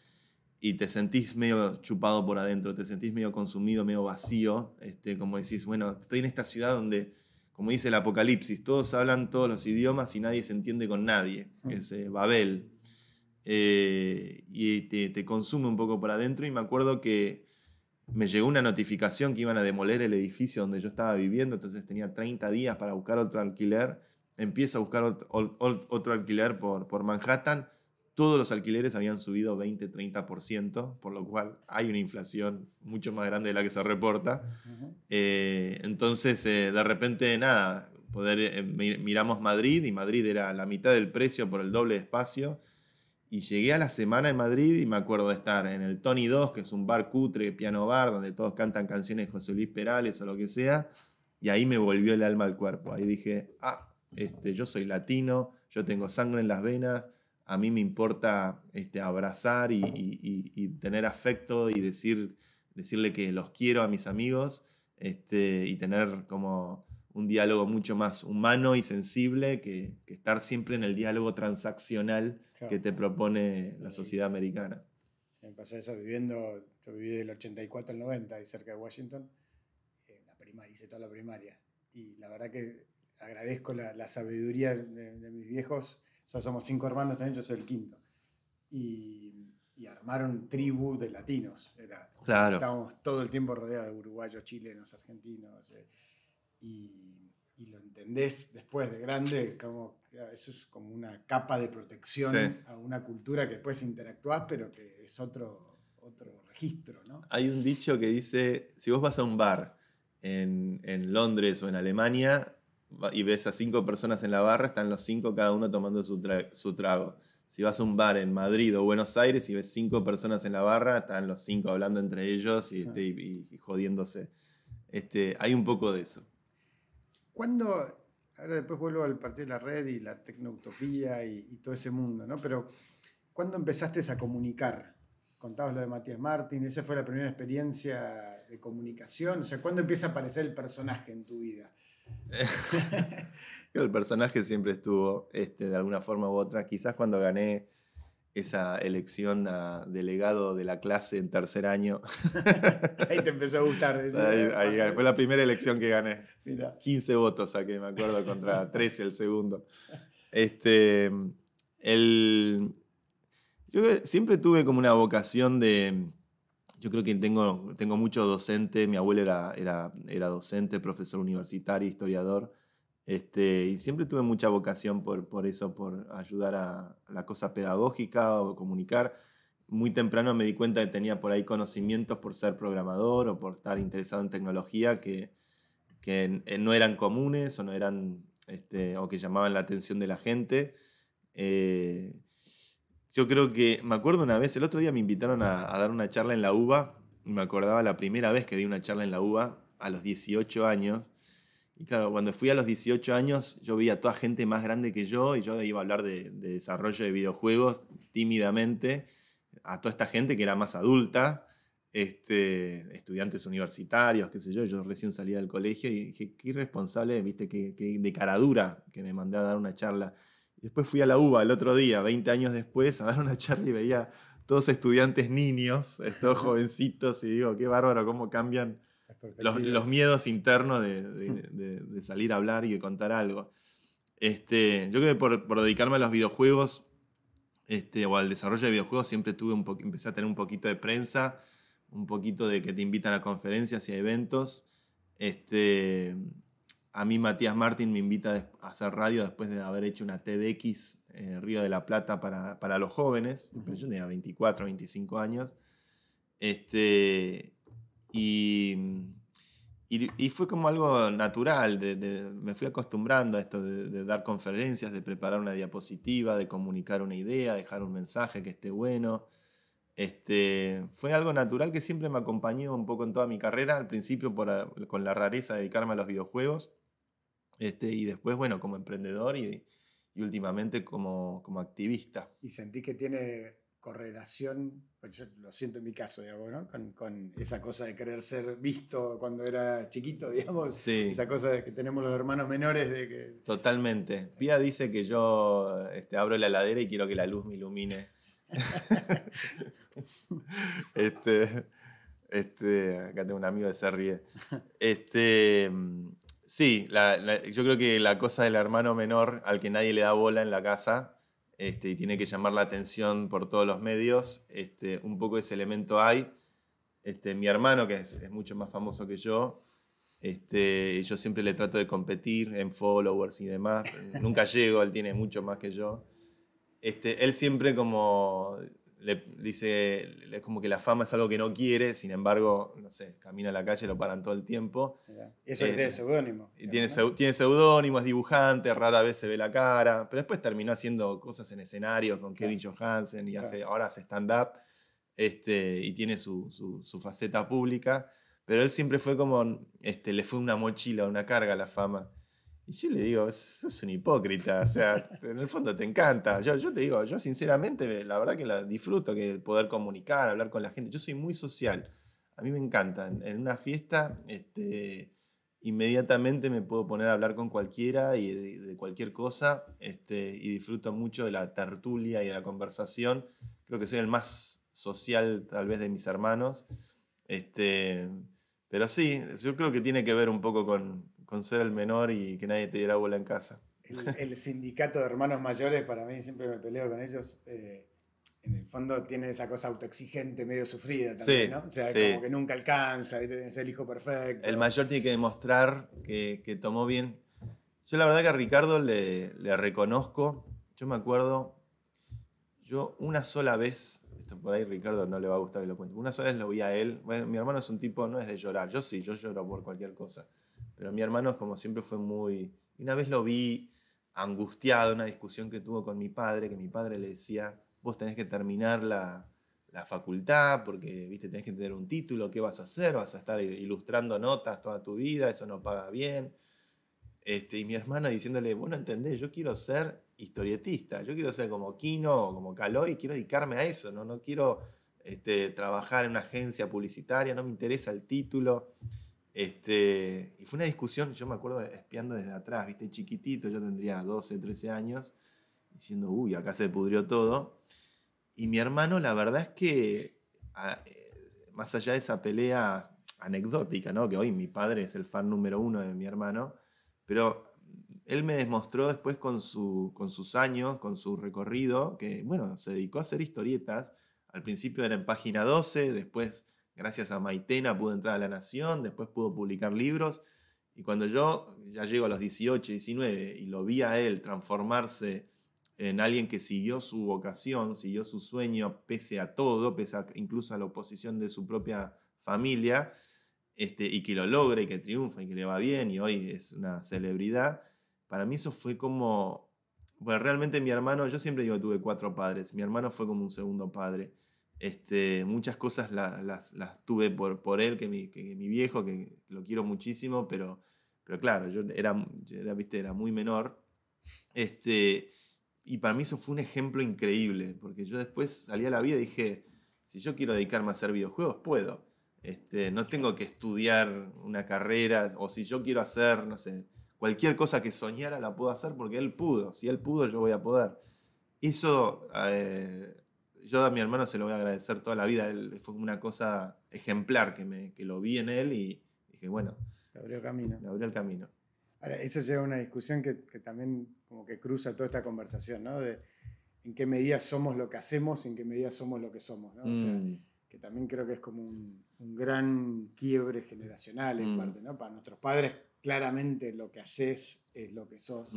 Y te sentís medio chupado por adentro, te sentís medio consumido, medio vacío. Este, como decís, bueno, estoy en esta ciudad donde, como dice el Apocalipsis, todos hablan todos los idiomas y nadie se entiende con nadie. Mm. Es eh, Babel. Eh, y te, te, consume un poco por adentro. Y me acuerdo que me llegó una notificación que iban a demoler el edificio donde yo estaba viviendo, entonces tenía 30 días para buscar otro alquiler empieza a buscar otro, alquiler por, por Manhattan, todos los alquileres habían subido 20-30%, por lo cual hay una inflación mucho más grande de la que se reporta. Eh, entonces, eh, de repente, nada, poder, eh, miramos Madrid y Madrid era la mitad del precio por el doble de espacio. Y llegué a la semana en Madrid y me acuerdo de estar en el Tony 2, que es un bar cutre, piano bar, donde todos cantan canciones de José Luis Perales o lo que sea. Y ahí me volvió el alma al cuerpo. Ahí dije, ah, este, yo soy latino, yo tengo sangre en las venas, a mí me importa este, abrazar y, tener afecto y decir, decirle que los quiero a mis amigos este, y tener como un diálogo mucho más humano y sensible que, estar siempre en el diálogo transaccional que te propone la sociedad americana. Sí, me pasó eso viviendo, yo viví del 84 al 90 ahí cerca de Washington, en la primaria, hice toda la primaria y la verdad que agradezco la, sabiduría de, mis viejos. Somos cinco hermanos también, yo soy el quinto. Y, armaron tribu de latinos. Era, claro. Estábamos todo el tiempo rodeados de uruguayos, chilenos, argentinos. Eh, y, lo entendés después de grande, como eso es como una capa de protección a una cultura que después interactuás, pero que es otro, otro registro. ¿no? Hay un dicho que dice, si vos vas a un bar en, en Londres o en Alemania, y ves a cinco personas en la barra, están los cinco cada uno tomando su, trago. Si vas a un bar en Madrid o Buenos Aires y ves cinco personas en la barra, están los cinco hablando entre ellos y, este, jodiéndose. Este, hay un poco de eso. ¿Cuándo, ahora después vuelvo al partido de la red y la tecnoutopía y, y todo ese mundo, ¿no? Pero, ¿cuándo empezaste a comunicar? Contabas lo de Matías Martín, esa fue la primera experiencia de comunicación. O sea, ¿cuándo empieza a aparecer el personaje en tu vida? el personaje siempre estuvo este, de alguna forma u otra. Quizás cuando gané esa elección a delegado de la clase en tercer año. ahí te empezó a gustar. Fue la primera elección que gané. 15 votos saqué, me acuerdo, contra 13 el segundo. Este, el, yo siempre tuve como una vocación de yo creo que tengo, tengo mucho docente, mi abuelo era, era, era docente, profesor universitario, historiador, este, y siempre tuve mucha vocación por, por eso, por ayudar a, la cosa pedagógica o comunicar. muy temprano me di cuenta que tenía por ahí conocimientos por ser programador o por estar interesado en tecnología que, que no eran comunes o no eran este, o que llamaban la atención de la gente. Eh, yo creo que, me acuerdo una vez, el otro día me invitaron a, dar una charla en la UBA, y me acordaba la primera vez que di una charla en la UBA, a los 18 años. Y claro, cuando fui a los 18 años, yo vi a toda gente más grande que yo y yo iba a hablar de, de desarrollo de videojuegos tímidamente a toda esta gente que era más adulta, este, estudiantes universitarios, qué sé yo, yo recién salía del colegio y dije, qué irresponsable, viste, qué, de cara dura que me mandé a dar una charla. Después fui a la UBA el otro día, 20 años después, a dar una charla y veía todos estudiantes niños, todos jovencitos, y digo, qué bárbaro, cómo cambian los, miedos internos de, salir a hablar y de contar algo. Este, yo creo que por, por dedicarme a los videojuegos este, o al desarrollo de videojuegos siempre tuve un empecé a tener un poquito de prensa, un poquito de que te invitan a conferencias y a eventos. Este, a mí Matías Martín me invita a hacer radio después de haber hecho una TEDx eh, Río de la Plata para, para los jóvenes. Yo tenía 24, 25 años. Este, y y, fue como algo natural, me fui acostumbrando a esto de, dar conferencias, de preparar una diapositiva, de comunicar una idea, dejar un mensaje que esté bueno. Este, fue algo natural que siempre me acompañó un poco en toda mi carrera, al principio por, con la rareza de dedicarme a los videojuegos, este, y después, bueno, como emprendedor y, y últimamente como, como activista. ¿Y sentí que tiene correlación, pues yo lo siento en mi caso, digamos, ¿no? con, con, esa cosa de querer ser visto cuando era chiquito, digamos, sí. esa cosa de que tenemos los hermanos menores de que... Totalmente. Pía dice que yo este, abro la heladera y quiero que la luz me ilumine. este, este, acá tengo un amigo que se ríe. Este, sí, yo creo que la cosa del hermano menor al que nadie le da bola en la casa este, y tiene que llamar la atención por todos los medios, este, un poco ese elemento hay. Este, mi hermano, que es, mucho más famoso que yo, este, yo siempre le trato de competir en followers y demás. Nunca llego, él tiene mucho más que yo. Este, él siempre como le dice, es como que la fama es algo que no quiere, sin embargo, no sé, camina a la calle, lo paran todo el tiempo. Eso es de eh, seudónimo. Tiene, tiene seudónimo, es dibujante, rara vez se ve la cara, pero después terminó haciendo cosas en escenario con Kevin Johansen y hace, ahora hace stand-up este, y tiene su, su, su, faceta pública, pero él siempre fue como, este, le fue una mochila, una carga a la fama. Y yo le digo, sos un hipócrita, o sea, en el fondo te encanta. Yo, yo te digo, yo sinceramente, la verdad que la disfruto, que poder comunicar, hablar con la gente. Yo soy muy social, a mí me encanta. En, una fiesta, este, inmediatamente me puedo poner a hablar con cualquiera y de, cualquier cosa, este, y disfruto mucho de la tertulia y de la conversación. Creo que soy el más social tal vez de mis hermanos. Este, pero sí, yo creo que tiene que ver un poco con, con ser el menor y que nadie te diera bola en casa. El, sindicato de hermanos mayores, para mí siempre me peleo con ellos. Eh, en el fondo tiene esa cosa autoexigente, medio sufrida también, ¿no? O sea, como que nunca alcanza, es el hijo perfecto. El mayor tiene que demostrar que, que tomó bien. Yo la verdad que a Ricardo le, le, reconozco, yo me acuerdo, yo una sola vez, esto por ahí Ricardo no le va a gustar que lo cuente, una sola vez lo vi a él, bueno, mi hermano es un tipo, no es de llorar, yo sí, yo lloro por cualquier cosa pero mi hermano, como siempre, fue muy... Una vez lo vi angustiado una discusión que tuvo con mi padre, que mi padre le decía, vos tenés que terminar la, la facultad porque, viste, tenés que tener un título, ¿qué vas a hacer? ¿Vas a estar ilustrando notas toda tu vida? Eso no paga bien. Este, y mi hermano diciéndole, vos no entendés, yo quiero ser historietista, yo quiero ser como Kino o como Caloi, quiero dedicarme a eso, no, no quiero este, trabajar en una agencia publicitaria, no me interesa el título. Este, y fue una discusión, yo me acuerdo espiando desde atrás, viste, chiquitito, yo tendría 12, 13 años, diciendo, uy, acá se pudrió todo. Y mi hermano, la verdad es que, eh, más allá de esa pelea anecdótica, ¿no? que hoy mi padre es el fan número uno de mi hermano, pero él me demostró después con, su, con sus años, con su recorrido, que, bueno, se dedicó a hacer historietas. Al principio era en página 12, después gracias a Maitena pude entrar a La Nación, después pudo publicar libros. Y cuando yo ya llego a los 18, 19 y lo vi a él transformarse en alguien que siguió su vocación, siguió su sueño pese a todo, pese incluso a la oposición de su propia familia, este, y que lo logra y que triunfa y que le va bien y hoy es una celebridad, para mí eso fue como, bueno, realmente mi hermano, yo siempre digo que tuve cuatro padres, mi hermano fue como un segundo padre. Este, muchas cosas las, las, tuve por, por él, que mi, que mi viejo, que lo quiero muchísimo, pero, pero claro, yo era, era, ¿viste? era muy menor. Este, y para mí eso fue un ejemplo increíble, porque yo después salí a la vida y dije, si yo quiero dedicarme a hacer videojuegos, puedo. Este, no tengo que estudiar una carrera, o si yo quiero hacer, no sé, cualquier cosa que soñara la puedo hacer porque él pudo. Si él pudo, yo voy a poder. Eso eh, yo a mi hermano se lo voy a agradecer toda la vida. Él, fue una cosa ejemplar que, me, que lo vi en él y dije, bueno. Te abrió camino. Me abrió el camino. Ahora, eso lleva a una discusión que, que, también como que cruza toda esta conversación, ¿no? De en qué medida somos lo que hacemos y en qué medida somos lo que somos, ¿no? O sea, mm. que también creo que es como un, un gran quiebre generacional en mm. parte, ¿no? Para nuestros padres, claramente lo que haces es lo que sos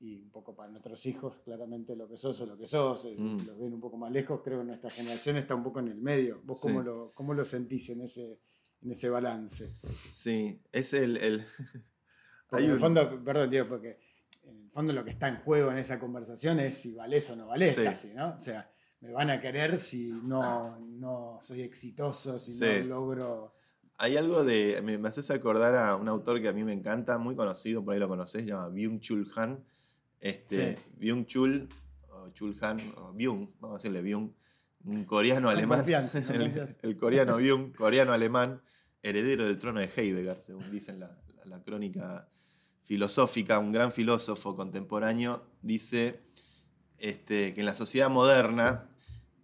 y un poco para nuestros hijos, claramente lo que sos o lo que sos, eh, mm. los ven un poco más lejos, creo que nuestra generación está un poco en el medio. ¿Vos cómo, lo, cómo lo sentís en ese, en ese balance? Sí, es el... el... Hay en el fondo, perdón, tío, porque en el fondo lo que está en juego en esa conversación es si valés o no valés casi, ¿no? O sea, me van a querer si no, no soy exitoso, si no logro... Hay algo de. Me, me, haces acordar a un autor que a mí me encanta, muy conocido, por ahí lo conocés, se llama Byung-Chul Han, este, Byung Chul, o Chul Han, o Byung, vamos a decirle Byung, un coreano alemán. el, coreano Byung, coreano alemán, heredero del trono de Heidegger, según dicen la, la, crónica filosófica, un gran filósofo contemporáneo, dice este, que en la sociedad moderna,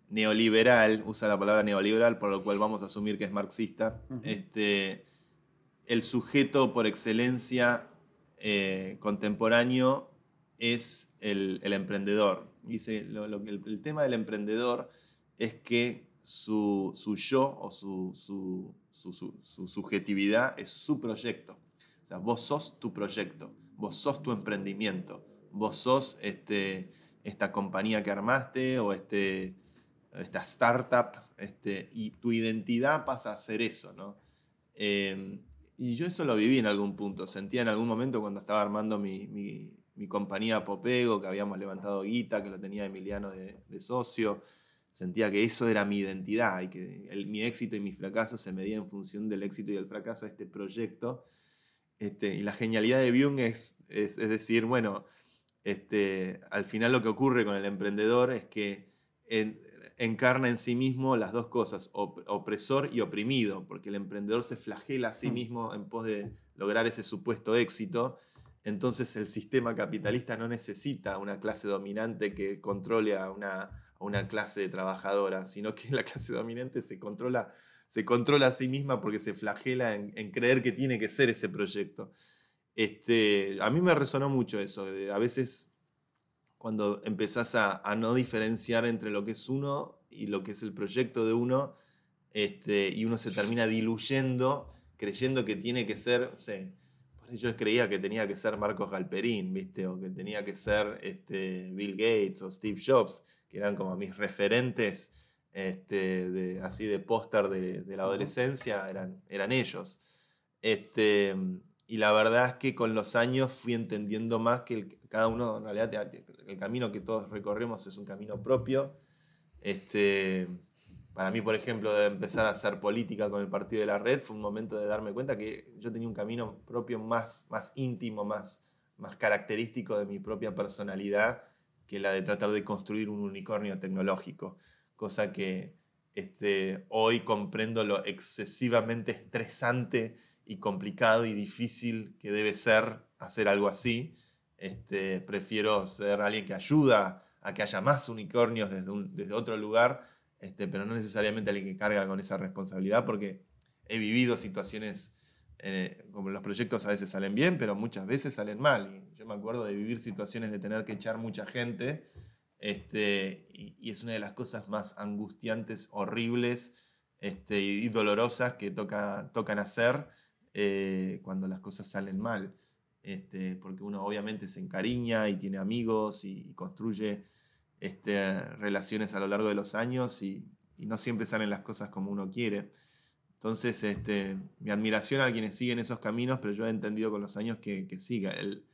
neoliberal, usa la palabra neoliberal, por lo cual vamos a asumir que es marxista, este, el sujeto por excelencia eh, contemporáneo es el, emprendedor. Dice, el, tema del emprendedor es que su, yo o su, su, subjetividad es su proyecto. O sea, vos sos tu proyecto, vos sos tu emprendimiento, vos sos este, esta compañía que armaste o este, esta startup, este, y tu identidad pasa a ser eso, ¿no? Em, y yo eso lo viví en algún punto, sentía en algún momento cuando estaba armando mi, mi compañía Popego, que habíamos levantado guita, que lo tenía Emiliano de, socio. Sentía que eso era mi identidad y que mi éxito y mi fracaso se medían en función del éxito y del fracaso de este proyecto. Este, y la genialidad de Byung es, es, decir, bueno, este, al final lo que ocurre con el emprendedor es que encarna en sí mismo las dos cosas, opresor y oprimido, porque el emprendedor se flagela a sí mm. mismo en pos de lograr ese supuesto éxito entonces el sistema capitalista no necesita una clase dominante que controle a una, una clase trabajadora, sino que la clase dominante se controla, a sí misma porque se flagela en, creer que tiene que ser ese proyecto. Este, a mí me resonó mucho eso, a veces cuando empezás a, no diferenciar entre lo que es uno y lo que es el proyecto de uno, este, y uno se termina diluyendo, creyendo que tiene que ser, yo creía que tenía que ser Marcos Galperín, ¿viste? O que tenía que ser este, Bill Gates o Steve Jobs, que eran como mis referentes este, de, así de póster de, la adolescencia, eran, eran ellos. Este, y la verdad es que con los años fui entendiendo más que cada uno, en realidad, el camino que todos recorremos es un camino propio. Este, para mí, por ejemplo, de empezar a hacer política con el partido de la red, fue un momento de darme cuenta que yo tenía un camino propio más, más íntimo, más, más característico de mi propia personalidad que la de tratar de construir un unicornio tecnológico, cosa que este, hoy comprendo lo excesivamente estresante y complicado y difícil que debe ser hacer algo así. Este, prefiero ser alguien que ayuda a que haya más unicornios desde, desde otro lugar este, pero no necesariamente alguien que carga con esa responsabilidad, porque he vivido situaciones, eh, como los proyectos a veces salen bien, pero muchas veces salen mal. Y yo me acuerdo de vivir situaciones de tener que echar mucha gente, este, y, es una de las cosas más angustiantes, horribles este, y, dolorosas que toca, tocan hacer eh, cuando las cosas salen mal. este, porque uno obviamente se encariña y tiene amigos y, construye este, relaciones a lo largo de los años y, no siempre salen las cosas como uno quiere. Entonces, este, mi admiración a quienes siguen esos caminos, pero yo he entendido con los años que, siga. El,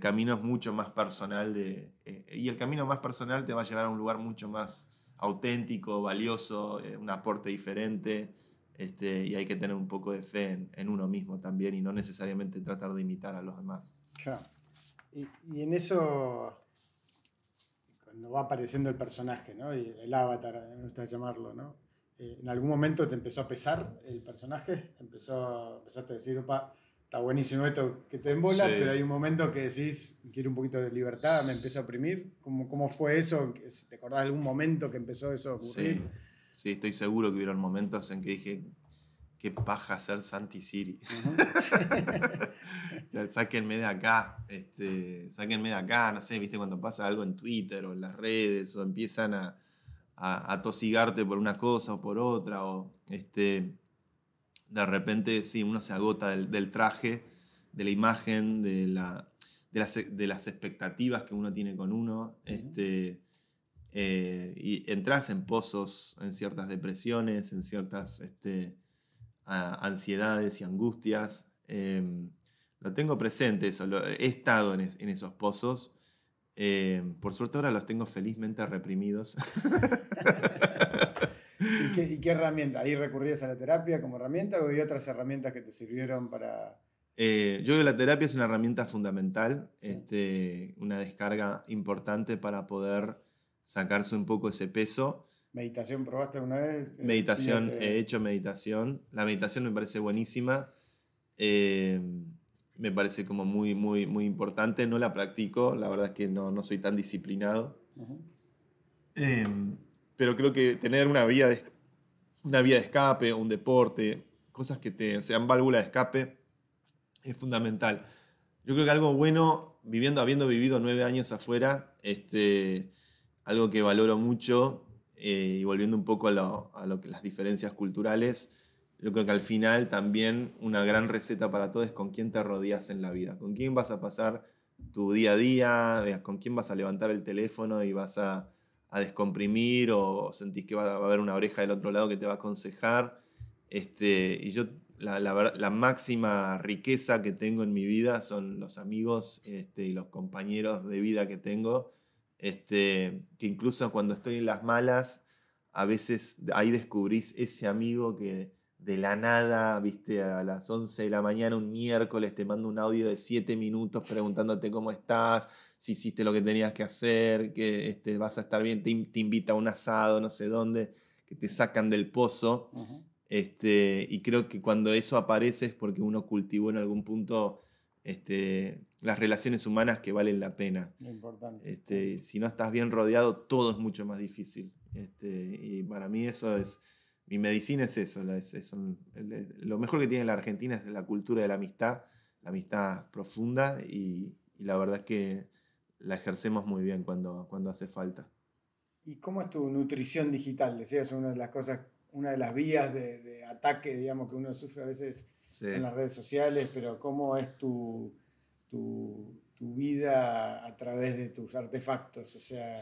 camino es mucho más personal de, eh, y el camino más personal te va a llevar a un lugar mucho más auténtico, valioso, eh, un aporte diferente. Este, y hay que tener un poco de fe en, uno mismo también y no necesariamente tratar de imitar a los demás. Claro. Y, en eso, cuando va apareciendo el personaje, ¿no? Y el avatar, me gusta llamarlo, ¿no? Eh, ¿En algún momento te empezó a pesar el personaje? Empezó, empezaste a decir, opa, está buenísimo esto que te embola, pero hay un momento que decís, quiero un poquito de libertad, me empieza a oprimir. ¿Cómo, cómo fue eso? ¿Te acordás de algún momento que empezó eso a ocurrir? Sí. Sí, estoy seguro que hubieron momentos en que dije, qué paja ser Santi Siri. sáquenme de acá, este, sáquenme de acá, no sé, viste, cuando pasa algo en Twitter o en las redes o empiezan a, a, tosigarte por una cosa o por otra, o este, de repente, sí, uno se agota del, traje, de la imagen, de, la, de, las, de, las, expectativas que uno tiene con uno. este, eh, y entras en pozos, en ciertas depresiones, en ciertas este, ansiedades y angustias. Em, lo tengo presente, eso, he estado en, esos pozos. Em, por suerte ahora los tengo felizmente reprimidos. ¿Y, qué, herramienta? ¿Ahí recurrías a la terapia como herramienta o hay otras herramientas que te sirvieron para...? Eh, yo creo que la terapia es una herramienta fundamental, este, una descarga importante para poder sacarse un poco ese peso. ¿Meditación probaste alguna vez? Eh, meditación, he hecho meditación. La meditación me parece buenísima. Eh, me parece como muy, muy, muy importante. No la practico, la verdad es que no, no soy tan disciplinado. Em, pero creo que tener una vía, de, una vía de escape, un deporte, cosas que te sean válvula de escape, es fundamental. Yo creo que algo bueno, viviendo, habiendo vivido nueve años afuera, este, algo que valoro mucho, eh, y volviendo un poco a, lo, que las diferencias culturales, yo creo que al final también una gran receta para todo es con quién te rodeas en la vida, con quién vas a pasar tu día a día, con quién vas a levantar el teléfono y vas a, descomprimir o sentís que va a haber una oreja del otro lado que te va a aconsejar. Este, y yo la, la, máxima riqueza que tengo en mi vida son los amigos este, y los compañeros de vida que tengo este, que incluso cuando estoy en las malas, a veces ahí descubrís ese amigo que de la nada, viste, a las 11 de la mañana, un miércoles, te manda un audio de 7 minutos preguntándote cómo estás, si hiciste lo que tenías que hacer, que este, vas a estar bien, te, invita a un asado, no sé dónde, que te sacan del pozo. este, y creo que cuando eso aparece es porque uno cultivó en algún punto este, las relaciones humanas que valen la pena. importante. Este, si no estás bien rodeado, todo es mucho más difícil. Este, y para mí eso es, mi medicina es eso. lo mejor que tiene la Argentina es la cultura de la amistad, la amistad profunda y, la verdad es que la ejercemos muy bien cuando, cuando hace falta. ¿Y cómo es tu nutrición digital? Decías, una de las cosas, una de las vías de, ataque, digamos, que uno sufre a veces en las redes sociales, pero ¿cómo es tu, tu, vida a través de tus artefactos? O sea,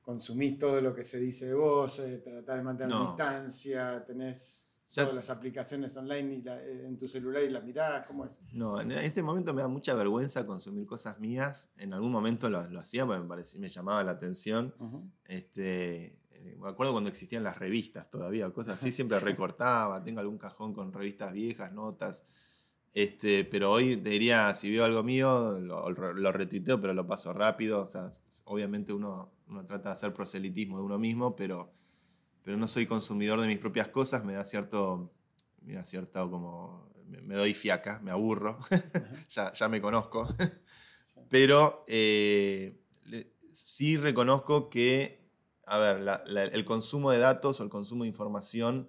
consumís todo lo que se dice de vos, eh, tratás de mantener distancia, tenés todas las aplicaciones online eh, en tu celular y las mirás, ¿cómo es? No, en este momento me da mucha vergüenza consumir cosas mías. En algún momento lo, lo hacía porque me, parecía, me llamaba la atención. este, eh, me acuerdo cuando existían las revistas todavía, cosas así, siempre recortaba, tengo algún cajón con revistas viejas, notas. Este, pero hoy te diría, si veo algo mío, lo, lo retuiteo, pero lo paso rápido. O sea, obviamente uno, uno trata de hacer proselitismo de uno mismo, pero, pero no soy consumidor de mis propias cosas, me da cierto, me da cierto como, me, doy fiaca, me aburro, ya, ya, me conozco. Pero eh, sí reconozco que a ver, el consumo de datos o el consumo de información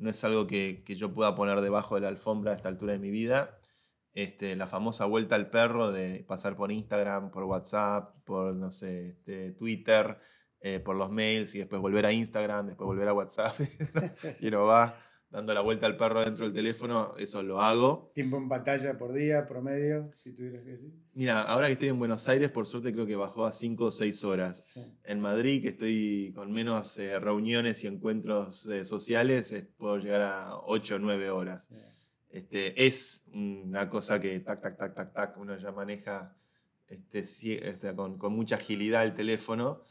no es algo que, yo pueda poner debajo de la alfombra a esta altura de mi vida. Este, la famosa vuelta al perro de pasar por Instagram, por WhatsApp, por, no sé, este, Twitter, eh, por los mails y después volver a Instagram, después volver a WhatsApp. y no va. Dando la vuelta al perro dentro del teléfono, eso lo hago. ¿Tiempo en pantalla por día, promedio, si tuvieras que decir? Mira, ahora que estoy en Buenos Aires, por suerte creo que bajó a 5 o 6 horas. En Madrid, que estoy con menos eh, reuniones y encuentros eh, sociales, puedo llegar a 8 o 9 horas. Este, es una cosa que tac, tac, tac, tac, tac, uno ya maneja este, este, con, con, mucha agilidad el teléfono.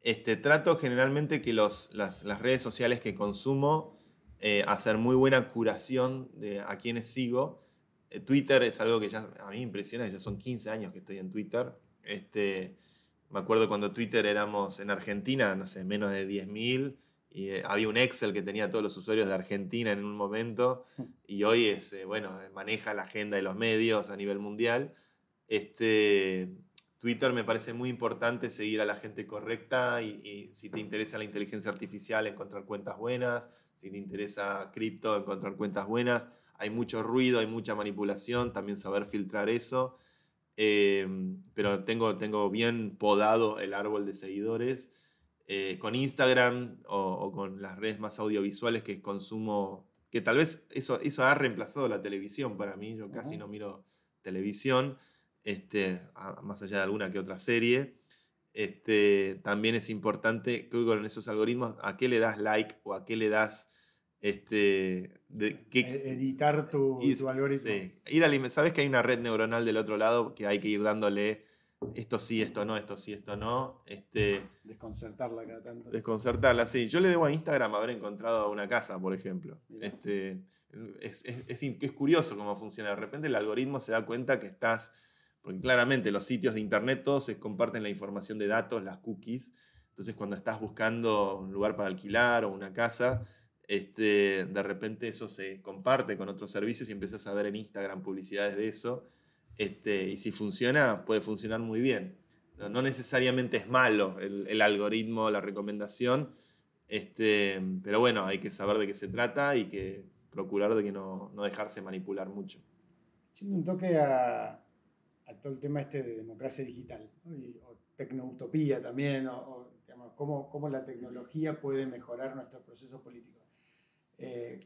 Este, trato generalmente que los, las, las redes sociales que consumo eh, hacer muy buena curación de a quienes sigo. Eh, Twitter es algo que ya a mí me impresiona, ya son 15 años que estoy en Twitter. Este, me acuerdo cuando Twitter éramos en Argentina, no sé, menos de 10.000 y eh, había un Excel que tenía todos los usuarios de Argentina en un momento y hoy es, bueno, maneja la agenda de los medios a nivel mundial. Este, Twitter me parece muy importante seguir a la gente correcta y, y si te interesa la inteligencia artificial, encontrar cuentas buenas, si te interesa cripto, encontrar cuentas buenas. Hay mucho ruido, hay mucha manipulación, también saber filtrar eso. Em, pero tengo, tengo bien podado el árbol de seguidores. Eh, con Instagram o, con las redes más audiovisuales que consumo, que tal vez eso, eso ha reemplazado la televisión para mí. Yo casi no miro televisión, este, más allá de alguna que otra serie. Este, también es importante, creo que con esos algoritmos, a qué le das like o a qué le das este, de, e, editar tu, algoritmo. Sí. Ir Sabes que hay una red neuronal del otro lado que hay que ir dándole esto sí, esto no, esto sí, esto no. Este, desconcertarla cada tanto. Desconcertarla, sí. Yo le debo a Instagram haber encontrado una casa, por ejemplo. Este, es, es, es, curioso cómo funciona. De repente el algoritmo se da cuenta que estás porque claramente los sitios de internet todos se comparten la información de datos, las cookies. Entonces cuando estás buscando un lugar para alquilar o una casa, este, de repente eso se comparte con otros servicios y empiezas a ver en Instagram publicidades de eso. Este, y si funciona, puede funcionar muy bien. No, necesariamente es malo el, algoritmo, la recomendación, este, pero bueno, hay que saber de qué se trata y que procurar de que no, dejarse manipular mucho. un toque a, a todo el tema este de democracia digital, o tecnoutopía también, o, digamos, cómo, cómo, la tecnología puede mejorar nuestros procesos políticos. Eh,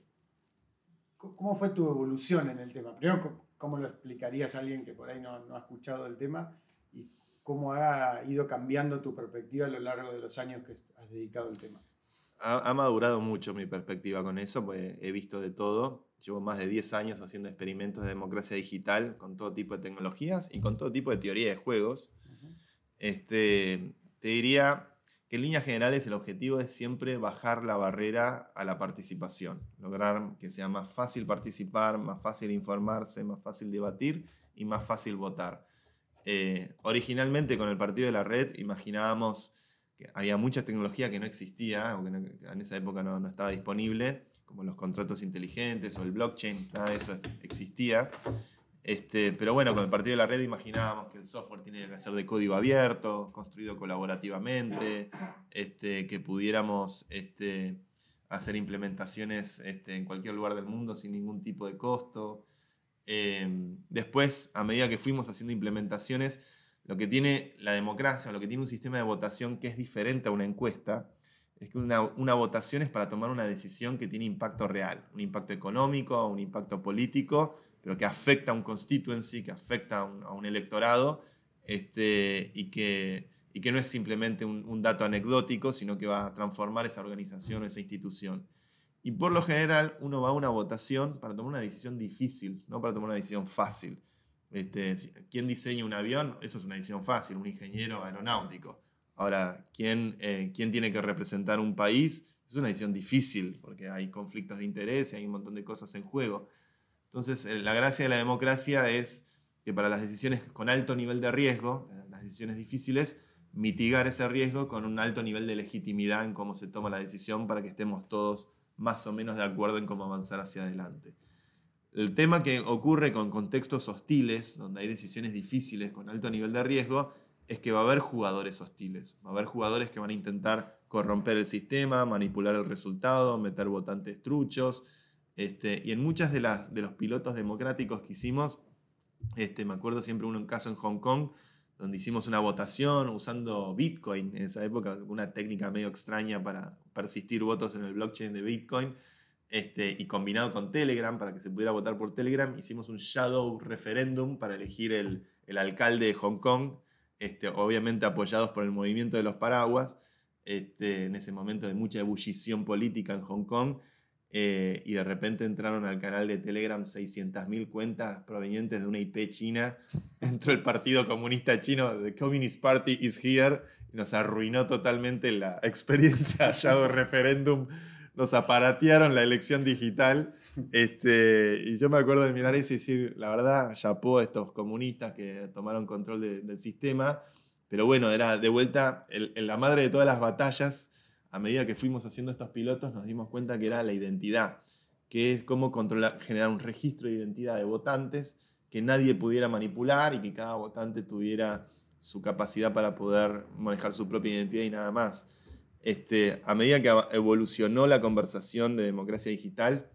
¿Cómo fue tu evolución en el tema? Primero, ¿cómo lo explicarías a alguien que por ahí no, no, ha escuchado el tema? Y cómo ha ido cambiando tu perspectiva a lo largo de los años que has dedicado al tema. Ha, ha madurado mucho mi perspectiva con eso, pues he visto de todo. Llevo más de 10 años haciendo experimentos de democracia digital con todo tipo de tecnologías y con todo tipo de teoría de juegos. este, te diría que en líneas generales el objetivo es siempre bajar la barrera a la participación, lograr que sea más fácil participar, más fácil informarse, más fácil debatir y más fácil votar. Eh, originalmente con el Partido de la Red imaginábamos que había mucha tecnología que no existía, o que en esa época no, no estaba disponible, como los contratos inteligentes o el blockchain, nada de eso existía. Este, pero bueno, con el partido de la red imaginábamos que el software tiene que ser de código abierto, construido colaborativamente, este, que pudiéramos este, hacer implementaciones este, en cualquier lugar del mundo sin ningún tipo de costo. Em, después, a medida que fuimos haciendo implementaciones, lo que tiene la democracia, lo que tiene un sistema de votación que es diferente a una encuesta, es que una, votación es para tomar una decisión que tiene impacto real, un impacto económico, un impacto político, pero que afecta a un constituency, que afecta a un, electorado, este, y, que, y que no es simplemente un, dato anecdótico, sino que va a transformar esa organización, esa institución. Y por lo general uno va a una votación para tomar una decisión difícil, no para tomar una decisión fácil. Este, ¿Quién diseña un avión? Eso es una decisión fácil, un ingeniero aeronáutico. Ahora, ¿quién, eh, ¿quién tiene que representar un país? Es una decisión difícil, porque hay conflictos de interés y hay un montón de cosas en juego. Entonces, eh, la gracia de la democracia es que para las decisiones con alto nivel de riesgo, eh, las decisiones difíciles, mitigar ese riesgo con un alto nivel de legitimidad en cómo se toma la decisión para que estemos todos más o menos de acuerdo en cómo avanzar hacia adelante. El tema que ocurre con contextos hostiles, donde hay decisiones difíciles con alto nivel de riesgo, es que va a haber jugadores hostiles, va a haber jugadores que van a intentar corromper el sistema, manipular el resultado, meter votantes truchos. Este, y en muchas de, las, de los pilotos democráticos que hicimos, este, me acuerdo siempre un caso en Hong Kong, donde hicimos una votación usando Bitcoin en esa época, una técnica medio extraña para persistir votos en el blockchain de Bitcoin. este, y combinado con Telegram, para que se pudiera votar por Telegram, hicimos un shadow referendum para elegir el, alcalde de Hong Kong, este, obviamente apoyados por el movimiento de los paraguas, este, en ese momento de mucha ebullición política en Hong Kong, eh, y de repente entraron al canal de Telegram 600.000 cuentas provenientes de una IP china. Entró el Partido Comunista Chino, The Communist Party is here, y nos arruinó totalmente la experiencia Shadow Referendum. Nos aparatearon la elección digital. Este, y yo me acuerdo de mirar eso y decir, la verdad, chapó a estos comunistas que tomaron control del sistema. Pero bueno, era de vuelta en la madre de todas las batallas a medida que fuimos haciendo estos pilotos nos dimos cuenta que era la identidad, que es cómo controlar, generar un registro de identidad de votantes que nadie pudiera manipular y que cada votante tuviera su capacidad para poder manejar su propia identidad y nada más. Este, a medida que evolucionó la conversación de democracia digital,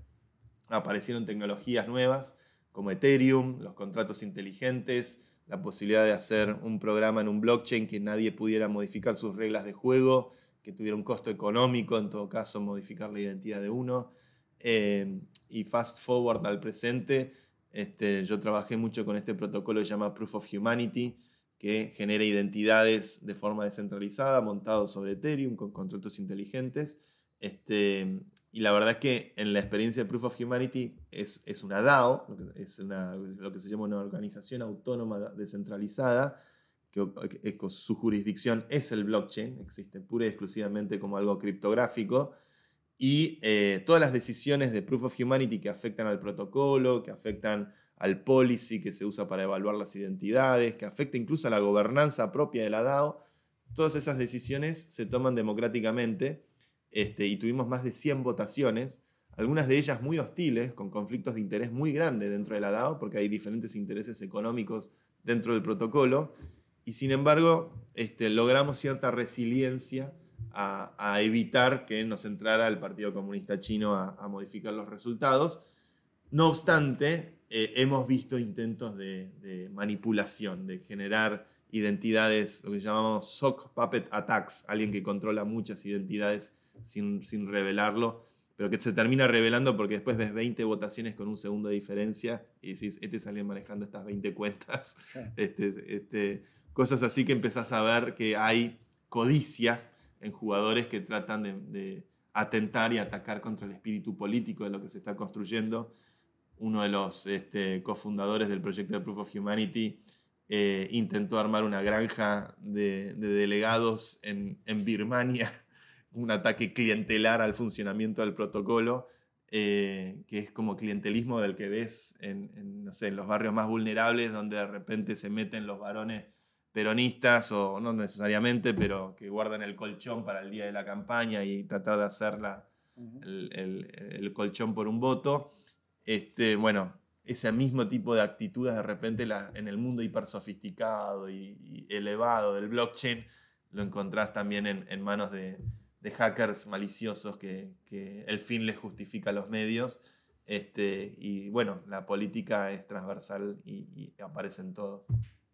aparecieron tecnologías nuevas como Ethereum, los contratos inteligentes, la posibilidad de hacer un programa en un blockchain que nadie pudiera modificar sus reglas de juego, que tuviera un costo económico, en todo caso, modificar la identidad de uno. Eh, y fast forward al presente, este, yo trabajé mucho con este protocolo que se llama Proof of Humanity, que genera identidades de forma descentralizada, montado sobre Ethereum, con contratos inteligentes. Este, y la verdad es que en la experiencia de Proof of Humanity es, es una DAO, es lo que se llama una organización autónoma descentralizada, que, su jurisdicción es el blockchain, existe pura y exclusivamente como algo criptográfico, y eh, todas las decisiones de Proof of Humanity que afectan al protocolo, que afectan al policy que se usa para evaluar las identidades, que afecta incluso a la gobernanza propia de la DAO, todas esas decisiones se toman democráticamente este, y tuvimos más de 100 votaciones, algunas de ellas muy hostiles, con conflictos de interés muy grandes dentro de la DAO, porque hay diferentes intereses económicos dentro del protocolo, y sin embargo este, logramos cierta resiliencia a, evitar que nos entrara el Partido Comunista Chino a, modificar los resultados. No obstante, eh, hemos visto intentos de, manipulación, de generar identidades, lo que llamamos sock puppet attacks, alguien que controla muchas identidades sin, sin revelarlo, pero que se termina revelando porque después ves 20 votaciones con un segundo de diferencia y decís, este es alguien manejando estas 20 cuentas. Este, este, cosas así que empezás a ver que hay codicia en jugadores que tratan de, atentar y atacar contra el espíritu político de lo que se está construyendo. Uno de los este, cofundadores del proyecto de Proof of Humanity eh, intentó armar una granja de, delegados en, Birmania, un ataque clientelar al funcionamiento del protocolo, eh, que es como clientelismo del que ves en, no sé, en los barrios más vulnerables, donde de repente se meten los varones peronistas, o no necesariamente, pero que guardan el colchón para el día de la campaña y tratar de hacer el, colchón por un voto. Este, bueno, ese mismo tipo de actitudes de repente en el mundo hiper sofisticado y, elevado del blockchain lo encontrás también en, manos de, hackers maliciosos que, el fin les justifica los medios. Este, y bueno, la política es transversal y, y aparece en todo.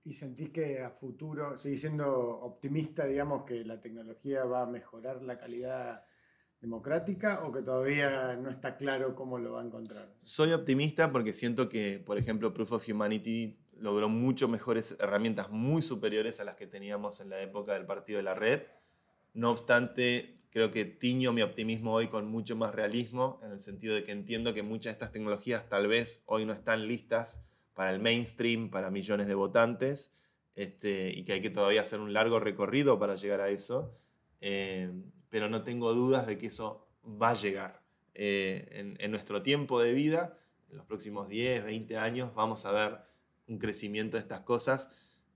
¿Y sentís que a futuro, seguís siendo optimista, digamos, que la tecnología va a mejorar la calidad democrática o que todavía no está claro cómo lo va a encontrar? Soy optimista porque siento que, por ejemplo, Proof of Humanity logró mucho mejores herramientas muy superiores a las que teníamos en la época del partido de la red. No obstante, creo que tiño mi optimismo hoy con mucho más realismo, en el sentido de que entiendo que muchas de estas tecnologías tal vez hoy no están listas para el mainstream, para millones de votantes, este, y que hay que todavía hacer un largo recorrido para llegar a eso, eh, pero no tengo dudas de que eso va a llegar. Eh, en, nuestro tiempo de vida, en los próximos 10, 20 años, vamos a ver un crecimiento de estas cosas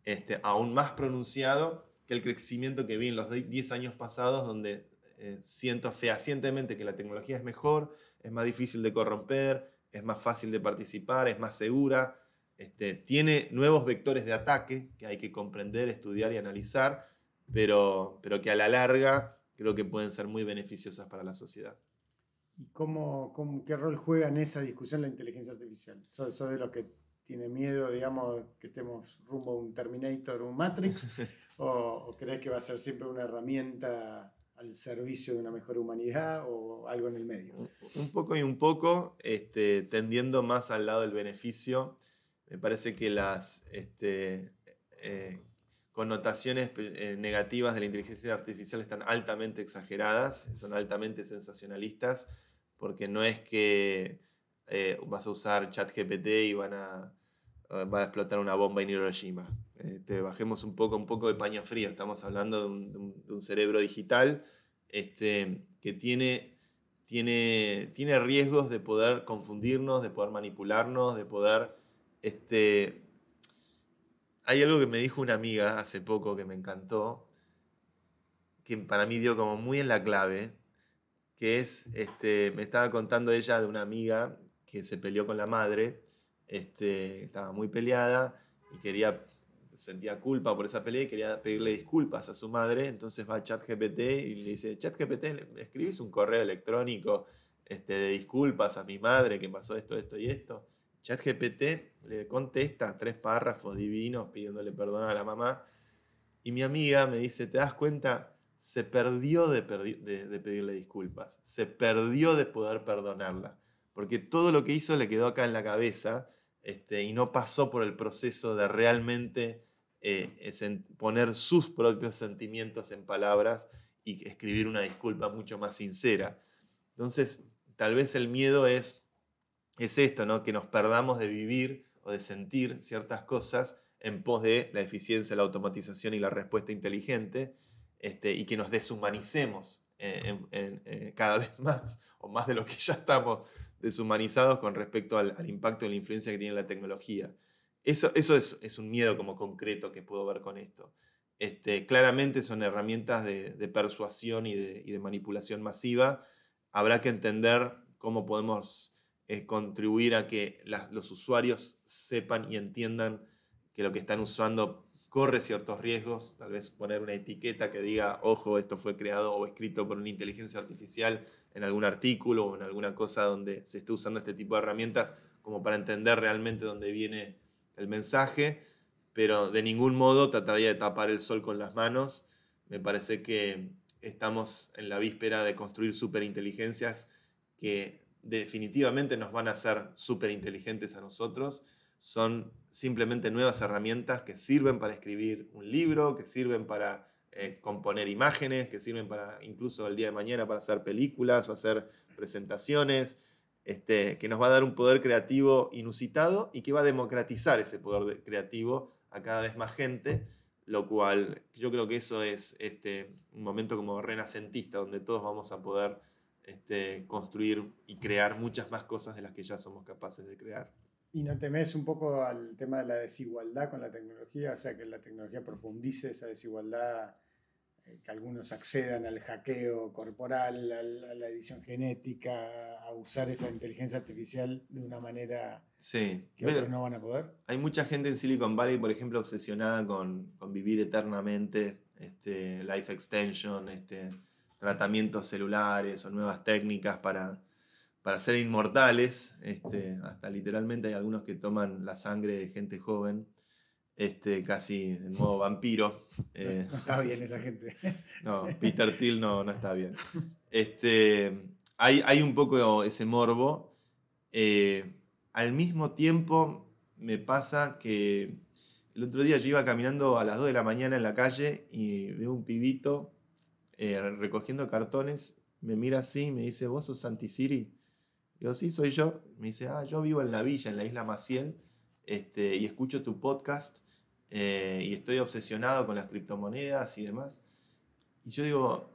este, aún más pronunciado que el crecimiento que vi en los 10 años pasados, donde eh, siento fehacientemente que la tecnología es mejor, es más difícil de corromper, es más fácil de participar, es más segura, este, tiene nuevos vectores de ataque que hay que comprender, estudiar y analizar, pero, pero que a la larga creo que pueden ser muy beneficiosas para la sociedad. ¿Y cómo, qué rol juega en esa discusión la inteligencia artificial? ¿Sos, de los que tiene miedo, digamos, que estemos rumbo a un Terminator o un Matrix? ¿O, crees que va a ser siempre una herramienta al servicio de una mejor humanidad o algo en el medio? Un poco y un poco, este, tendiendo más al lado del beneficio. Me parece que las este, eh, connotaciones eh, negativas de la inteligencia artificial están altamente exageradas, son altamente sensacionalistas, porque no es que eh, vas a usar ChatGPT y van a, va a explotar una bomba en Hiroshima. Este, bajemos un poco, un poco de paño frío, estamos hablando de un, cerebro digital este, que tiene, tiene, tiene riesgos de poder confundirnos, de poder manipularnos, de poder este, hay algo que me dijo una amiga hace poco que me encantó, que para mí dio como muy en la clave, que es, este, me estaba contando ella de una amiga que se peleó con la madre, este, estaba muy peleada y quería, sentía culpa por esa pelea y quería pedirle disculpas a su madre, entonces va a ChatGPT y le dice, ChatGPT, ¿me escribís un correo electrónico este, de disculpas a mi madre que pasó esto, esto y esto? ChatGPT le contesta tres párrafos divinos pidiéndole perdón a la mamá. Y mi amiga me dice, ¿te das cuenta? Se perdió de, pedirle disculpas. Se perdió de poder perdonarla. Porque todo lo que hizo le quedó acá en la cabeza este, y no pasó por el proceso de realmente eh, poner sus propios sentimientos en palabras y escribir una disculpa mucho más sincera. Entonces, tal vez el miedo es es esto, ¿no? que nos perdamos de vivir o de sentir ciertas cosas en pos de la eficiencia, la automatización y la respuesta inteligente, este, y que nos deshumanicemos eh, eh, cada vez más, o más de lo que ya estamos deshumanizados con respecto al, impacto y la influencia que tiene la tecnología. Eso, eso es, un miedo como concreto que puedo ver con esto. Este, claramente son herramientas de, persuasión y de, y de manipulación masiva. Habrá que entender cómo podemos contribuir a que los usuarios sepan y entiendan que lo que están usando corre ciertos riesgos, tal vez poner una etiqueta que diga, ojo, esto fue creado o escrito por una inteligencia artificial en algún artículo o en alguna cosa donde se esté usando este tipo de herramientas como para entender realmente dónde viene el mensaje, pero de ningún modo trataría de tapar el sol con las manos. Me parece que estamos en la víspera de construir superinteligencias que definitivamente nos van a hacer súper inteligentes a nosotros. Son simplemente nuevas herramientas que sirven para escribir un libro, que sirven para eh, componer imágenes, que sirven para incluso el día de mañana para hacer películas o hacer presentaciones, este, que nos va a dar un poder creativo inusitado y que va a democratizar ese poder creativo a cada vez más gente, lo cual yo creo que eso es este, un momento como renacentista, donde todos vamos a poder este, construir y crear muchas más cosas de las que ya somos capaces de crear. ¿Y no temes un poco al tema de la desigualdad con la tecnología? O sea, que la tecnología profundice esa desigualdad, que algunos accedan al hackeo corporal, a la edición genética, a usar esa inteligencia artificial de una manera sí. que otros no van a poder. Hay mucha gente en Silicon Valley, por ejemplo, obsesionada con, con vivir eternamente, este, life extension, este, tratamientos celulares o nuevas técnicas para, para ser inmortales. Este, hasta literalmente hay algunos que toman la sangre de gente joven, este, casi en modo vampiro. Eh, no está bien esa gente. No, Peter Thiel no, no está bien. Este, hay, hay un poco ese morbo. Eh, al mismo tiempo me pasa que el otro día yo iba caminando a las 2 de la mañana en la calle y veo un pibito eh, recogiendo cartones, me mira así y me dice, ¿vos sos Santisiri? Yo, sí, soy yo. Me dice, ah, yo vivo en la villa, en la isla Maciel, este, y escucho tu podcast eh, y estoy obsesionado con las criptomonedas y demás. Y yo digo,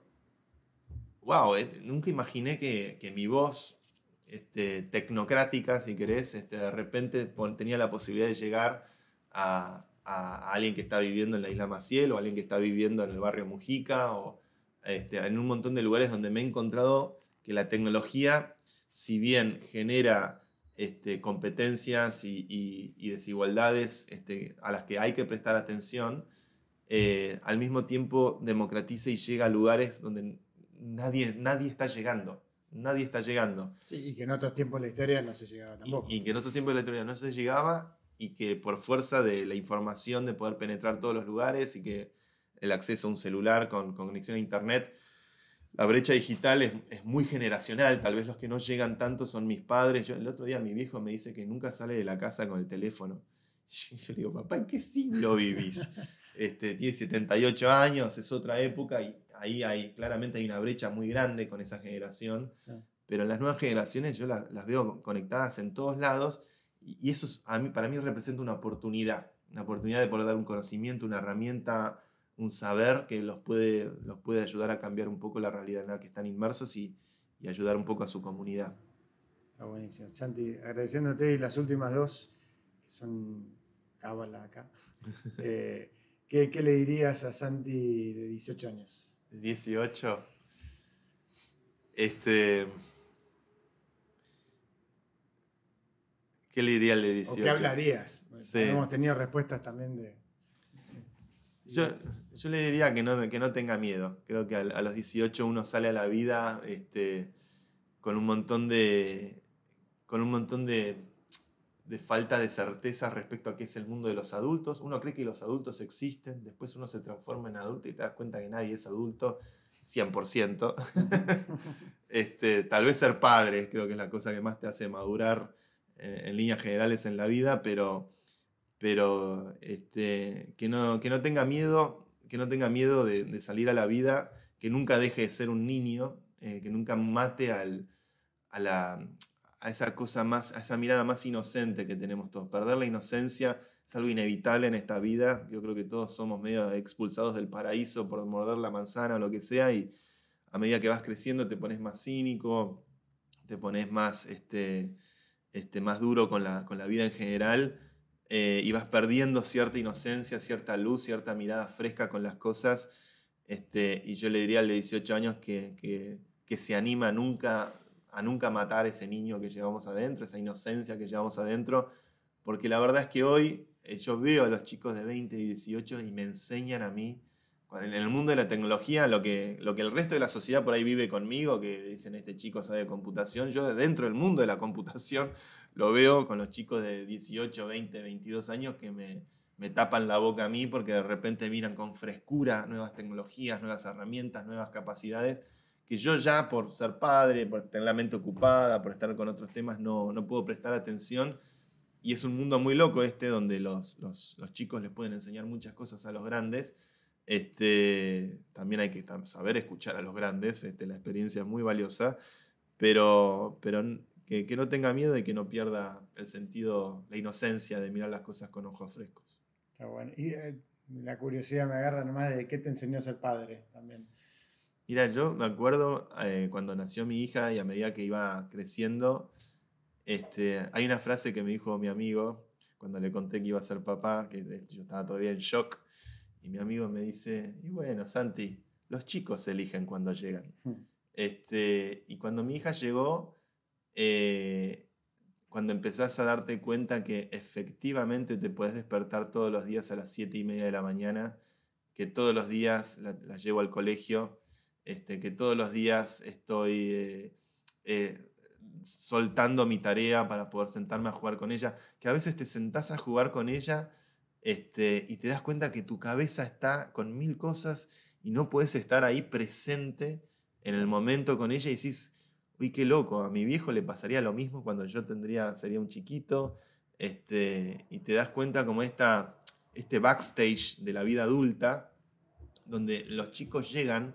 wow, eh, nunca imaginé que, que mi voz este, tecnocrática, si querés, este, de repente tenía la posibilidad de llegar a, a, alguien que está viviendo en la isla Maciel o alguien que está viviendo en el barrio Mujica o, este, en un montón de lugares donde me he encontrado que la tecnología, si bien genera este, competencias y, desigualdades este, a las que hay que prestar atención, eh, al mismo tiempo democratiza y llega a lugares donde nadie, nadie está llegando. Nadie está llegando. Sí, y que en otros tiempos de la historia no se llegaba tampoco. Y, y que en otros tiempos de la historia no se llegaba y que por fuerza de la información, de poder penetrar todos los lugares y que el acceso a un celular con, conexión a Internet la brecha digital es, muy generacional, tal vez los que no llegan tanto son mis padres. Yo, el otro día mi viejo me dice que nunca sale de la casa con el teléfono. Yo, yo le digo, papá, ¿en qué siglo vivís? Este, tiene 78 años, es otra época y ahí hay, claramente hay una brecha muy grande con esa generación. Pero en las nuevas generaciones yo las veo conectadas en todos lados y, eso a mí, para mí representa una oportunidad, una oportunidad de poder dar un conocimiento, una herramienta un saber que los puede, los puede ayudar a cambiar un poco la realidad en la que están inmersos y, y ayudar un poco a su comunidad. Está buenísimo. Santi, agradeciéndote las últimas dos, que son cábala acá. Eh, ¿qué, ¿qué, le dirías a Santi de 18 años? 18. Este. ¿Qué le diría al de 18? ¿O qué hablarías? Hemos tenido respuestas también de. Yo, yo le diría que no, que no tenga miedo. Creo que a, los 18 uno sale a la vida este, con un montón de. con un montón de, de falta de certeza respecto a qué es el mundo de los adultos. Uno cree que los adultos existen, después uno se transforma en adulto y te das cuenta que nadie es adulto 100%. este, tal vez ser padre creo que es la cosa que más te hace madurar en, en líneas generales en la vida, pero pero este, que, no, que no tenga miedo, que no tenga miedo de, salir a la vida, que nunca deje de ser un niño, eh, que nunca mate al, a, la, esa cosa más, a esa mirada más inocente que tenemos todos. Perder la inocencia es algo inevitable en esta vida. Yo creo que todos somos medio expulsados del paraíso por morder la manzana o lo que sea, y a medida que vas creciendo te pones más cínico, te pones más, este, este, más duro con la, con la vida en general eh, y vas perdiendo cierta inocencia, cierta luz, cierta mirada fresca con las cosas. Este, y yo le diría al de 18 años que, que, se anima nunca, a nunca matar ese niño que llevamos adentro, esa inocencia que llevamos adentro, porque la verdad es que hoy eh, yo veo a los chicos de 20 y 18 y me enseñan a mí, en el mundo de la tecnología, lo que, lo que el resto de la sociedad por ahí vive conmigo, que dicen este chico sabe de computación, yo de dentro del mundo de la computación lo veo con los chicos de 18, 20, 22 años que me, me tapan la boca a mí porque de repente miran con frescura nuevas tecnologías, nuevas herramientas, nuevas capacidades que yo ya por ser padre, por tener la mente ocupada, por estar con otros temas, no, no puedo prestar atención. Y es un mundo muy loco este donde los, los, los, chicos les pueden enseñar muchas cosas a los grandes. Este, también hay que saber escuchar a los grandes, este, la experiencia es muy valiosa, pero, pero que, no tenga miedo y que no pierda el sentido, la inocencia de mirar las cosas con ojos frescos. Está bueno. Y eh, la curiosidad me agarra nomás de qué te enseñó a ser padre también. Mira, yo me acuerdo eh, cuando nació mi hija y a medida que iba creciendo, este, hay una frase que me dijo mi amigo cuando le conté que iba a ser papá, que yo estaba todavía en shock, y mi amigo me dice, y bueno, Santi, los chicos eligen cuando llegan. Este, y cuando mi hija llegó, eh, cuando empezás a darte cuenta que efectivamente te puedes despertar todos los días a las 7 y media de la mañana, que todos los días la, llevo al colegio, este, que todos los días estoy eh, eh, soltando mi tarea para poder sentarme a jugar con ella, que a veces te sentás a jugar con ella este, y te das cuenta que tu cabeza está con mil cosas y no puedes estar ahí presente en el momento con ella y decís, uy, qué loco, a mi viejo le pasaría lo mismo cuando yo tendría, sería un chiquito, este, y te das cuenta como esta, este backstage de la vida adulta, donde los chicos llegan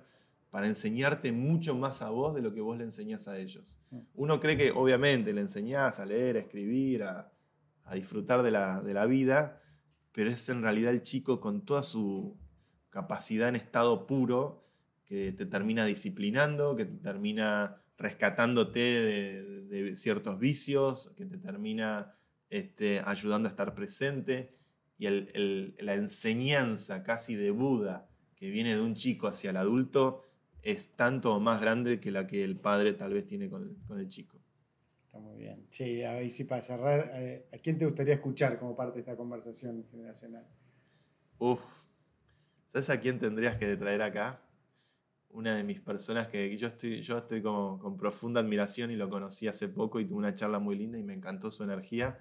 para enseñarte mucho más a vos de lo que vos le enseñás a ellos. Mm. Uno cree que obviamente le enseñás a leer, a escribir, a, disfrutar de la, de la vida, pero es en realidad el chico con toda su capacidad en estado puro que te termina disciplinando, que te termina rescatándote de, ciertos vicios, que te termina este, ayudando a estar presente. Y la enseñanza casi de Buda que viene de un chico hacia el adulto es tanto más grande que la que el padre tal vez tiene con, el chico. Está muy bien. Sí, ahí sí para cerrar, eh, ¿a quién te gustaría escuchar como parte de esta conversación generacional? Uf, ¿sabes a quién tendrías que traer acá? Una de mis personas que yo estoy, yo estoy como, con profunda admiración y lo conocí hace poco y tuve una charla muy linda y me encantó su energía.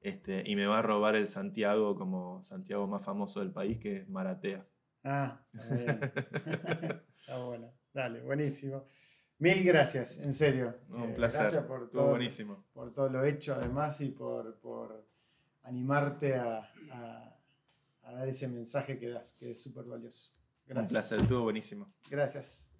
Este, y me va a robar el Santiago como Santiago más famoso del país, que es Maratea. Ah, está bueno. Dale, buenísimo. Mil gracias, en serio. Un eh, placer. Gracias por todo, buenísimo. por todo lo hecho, además, y por, animarte a, dar ese mensaje que das, que es súper valioso. Gracias. Un placer, estuvo buenísimo. Gracias.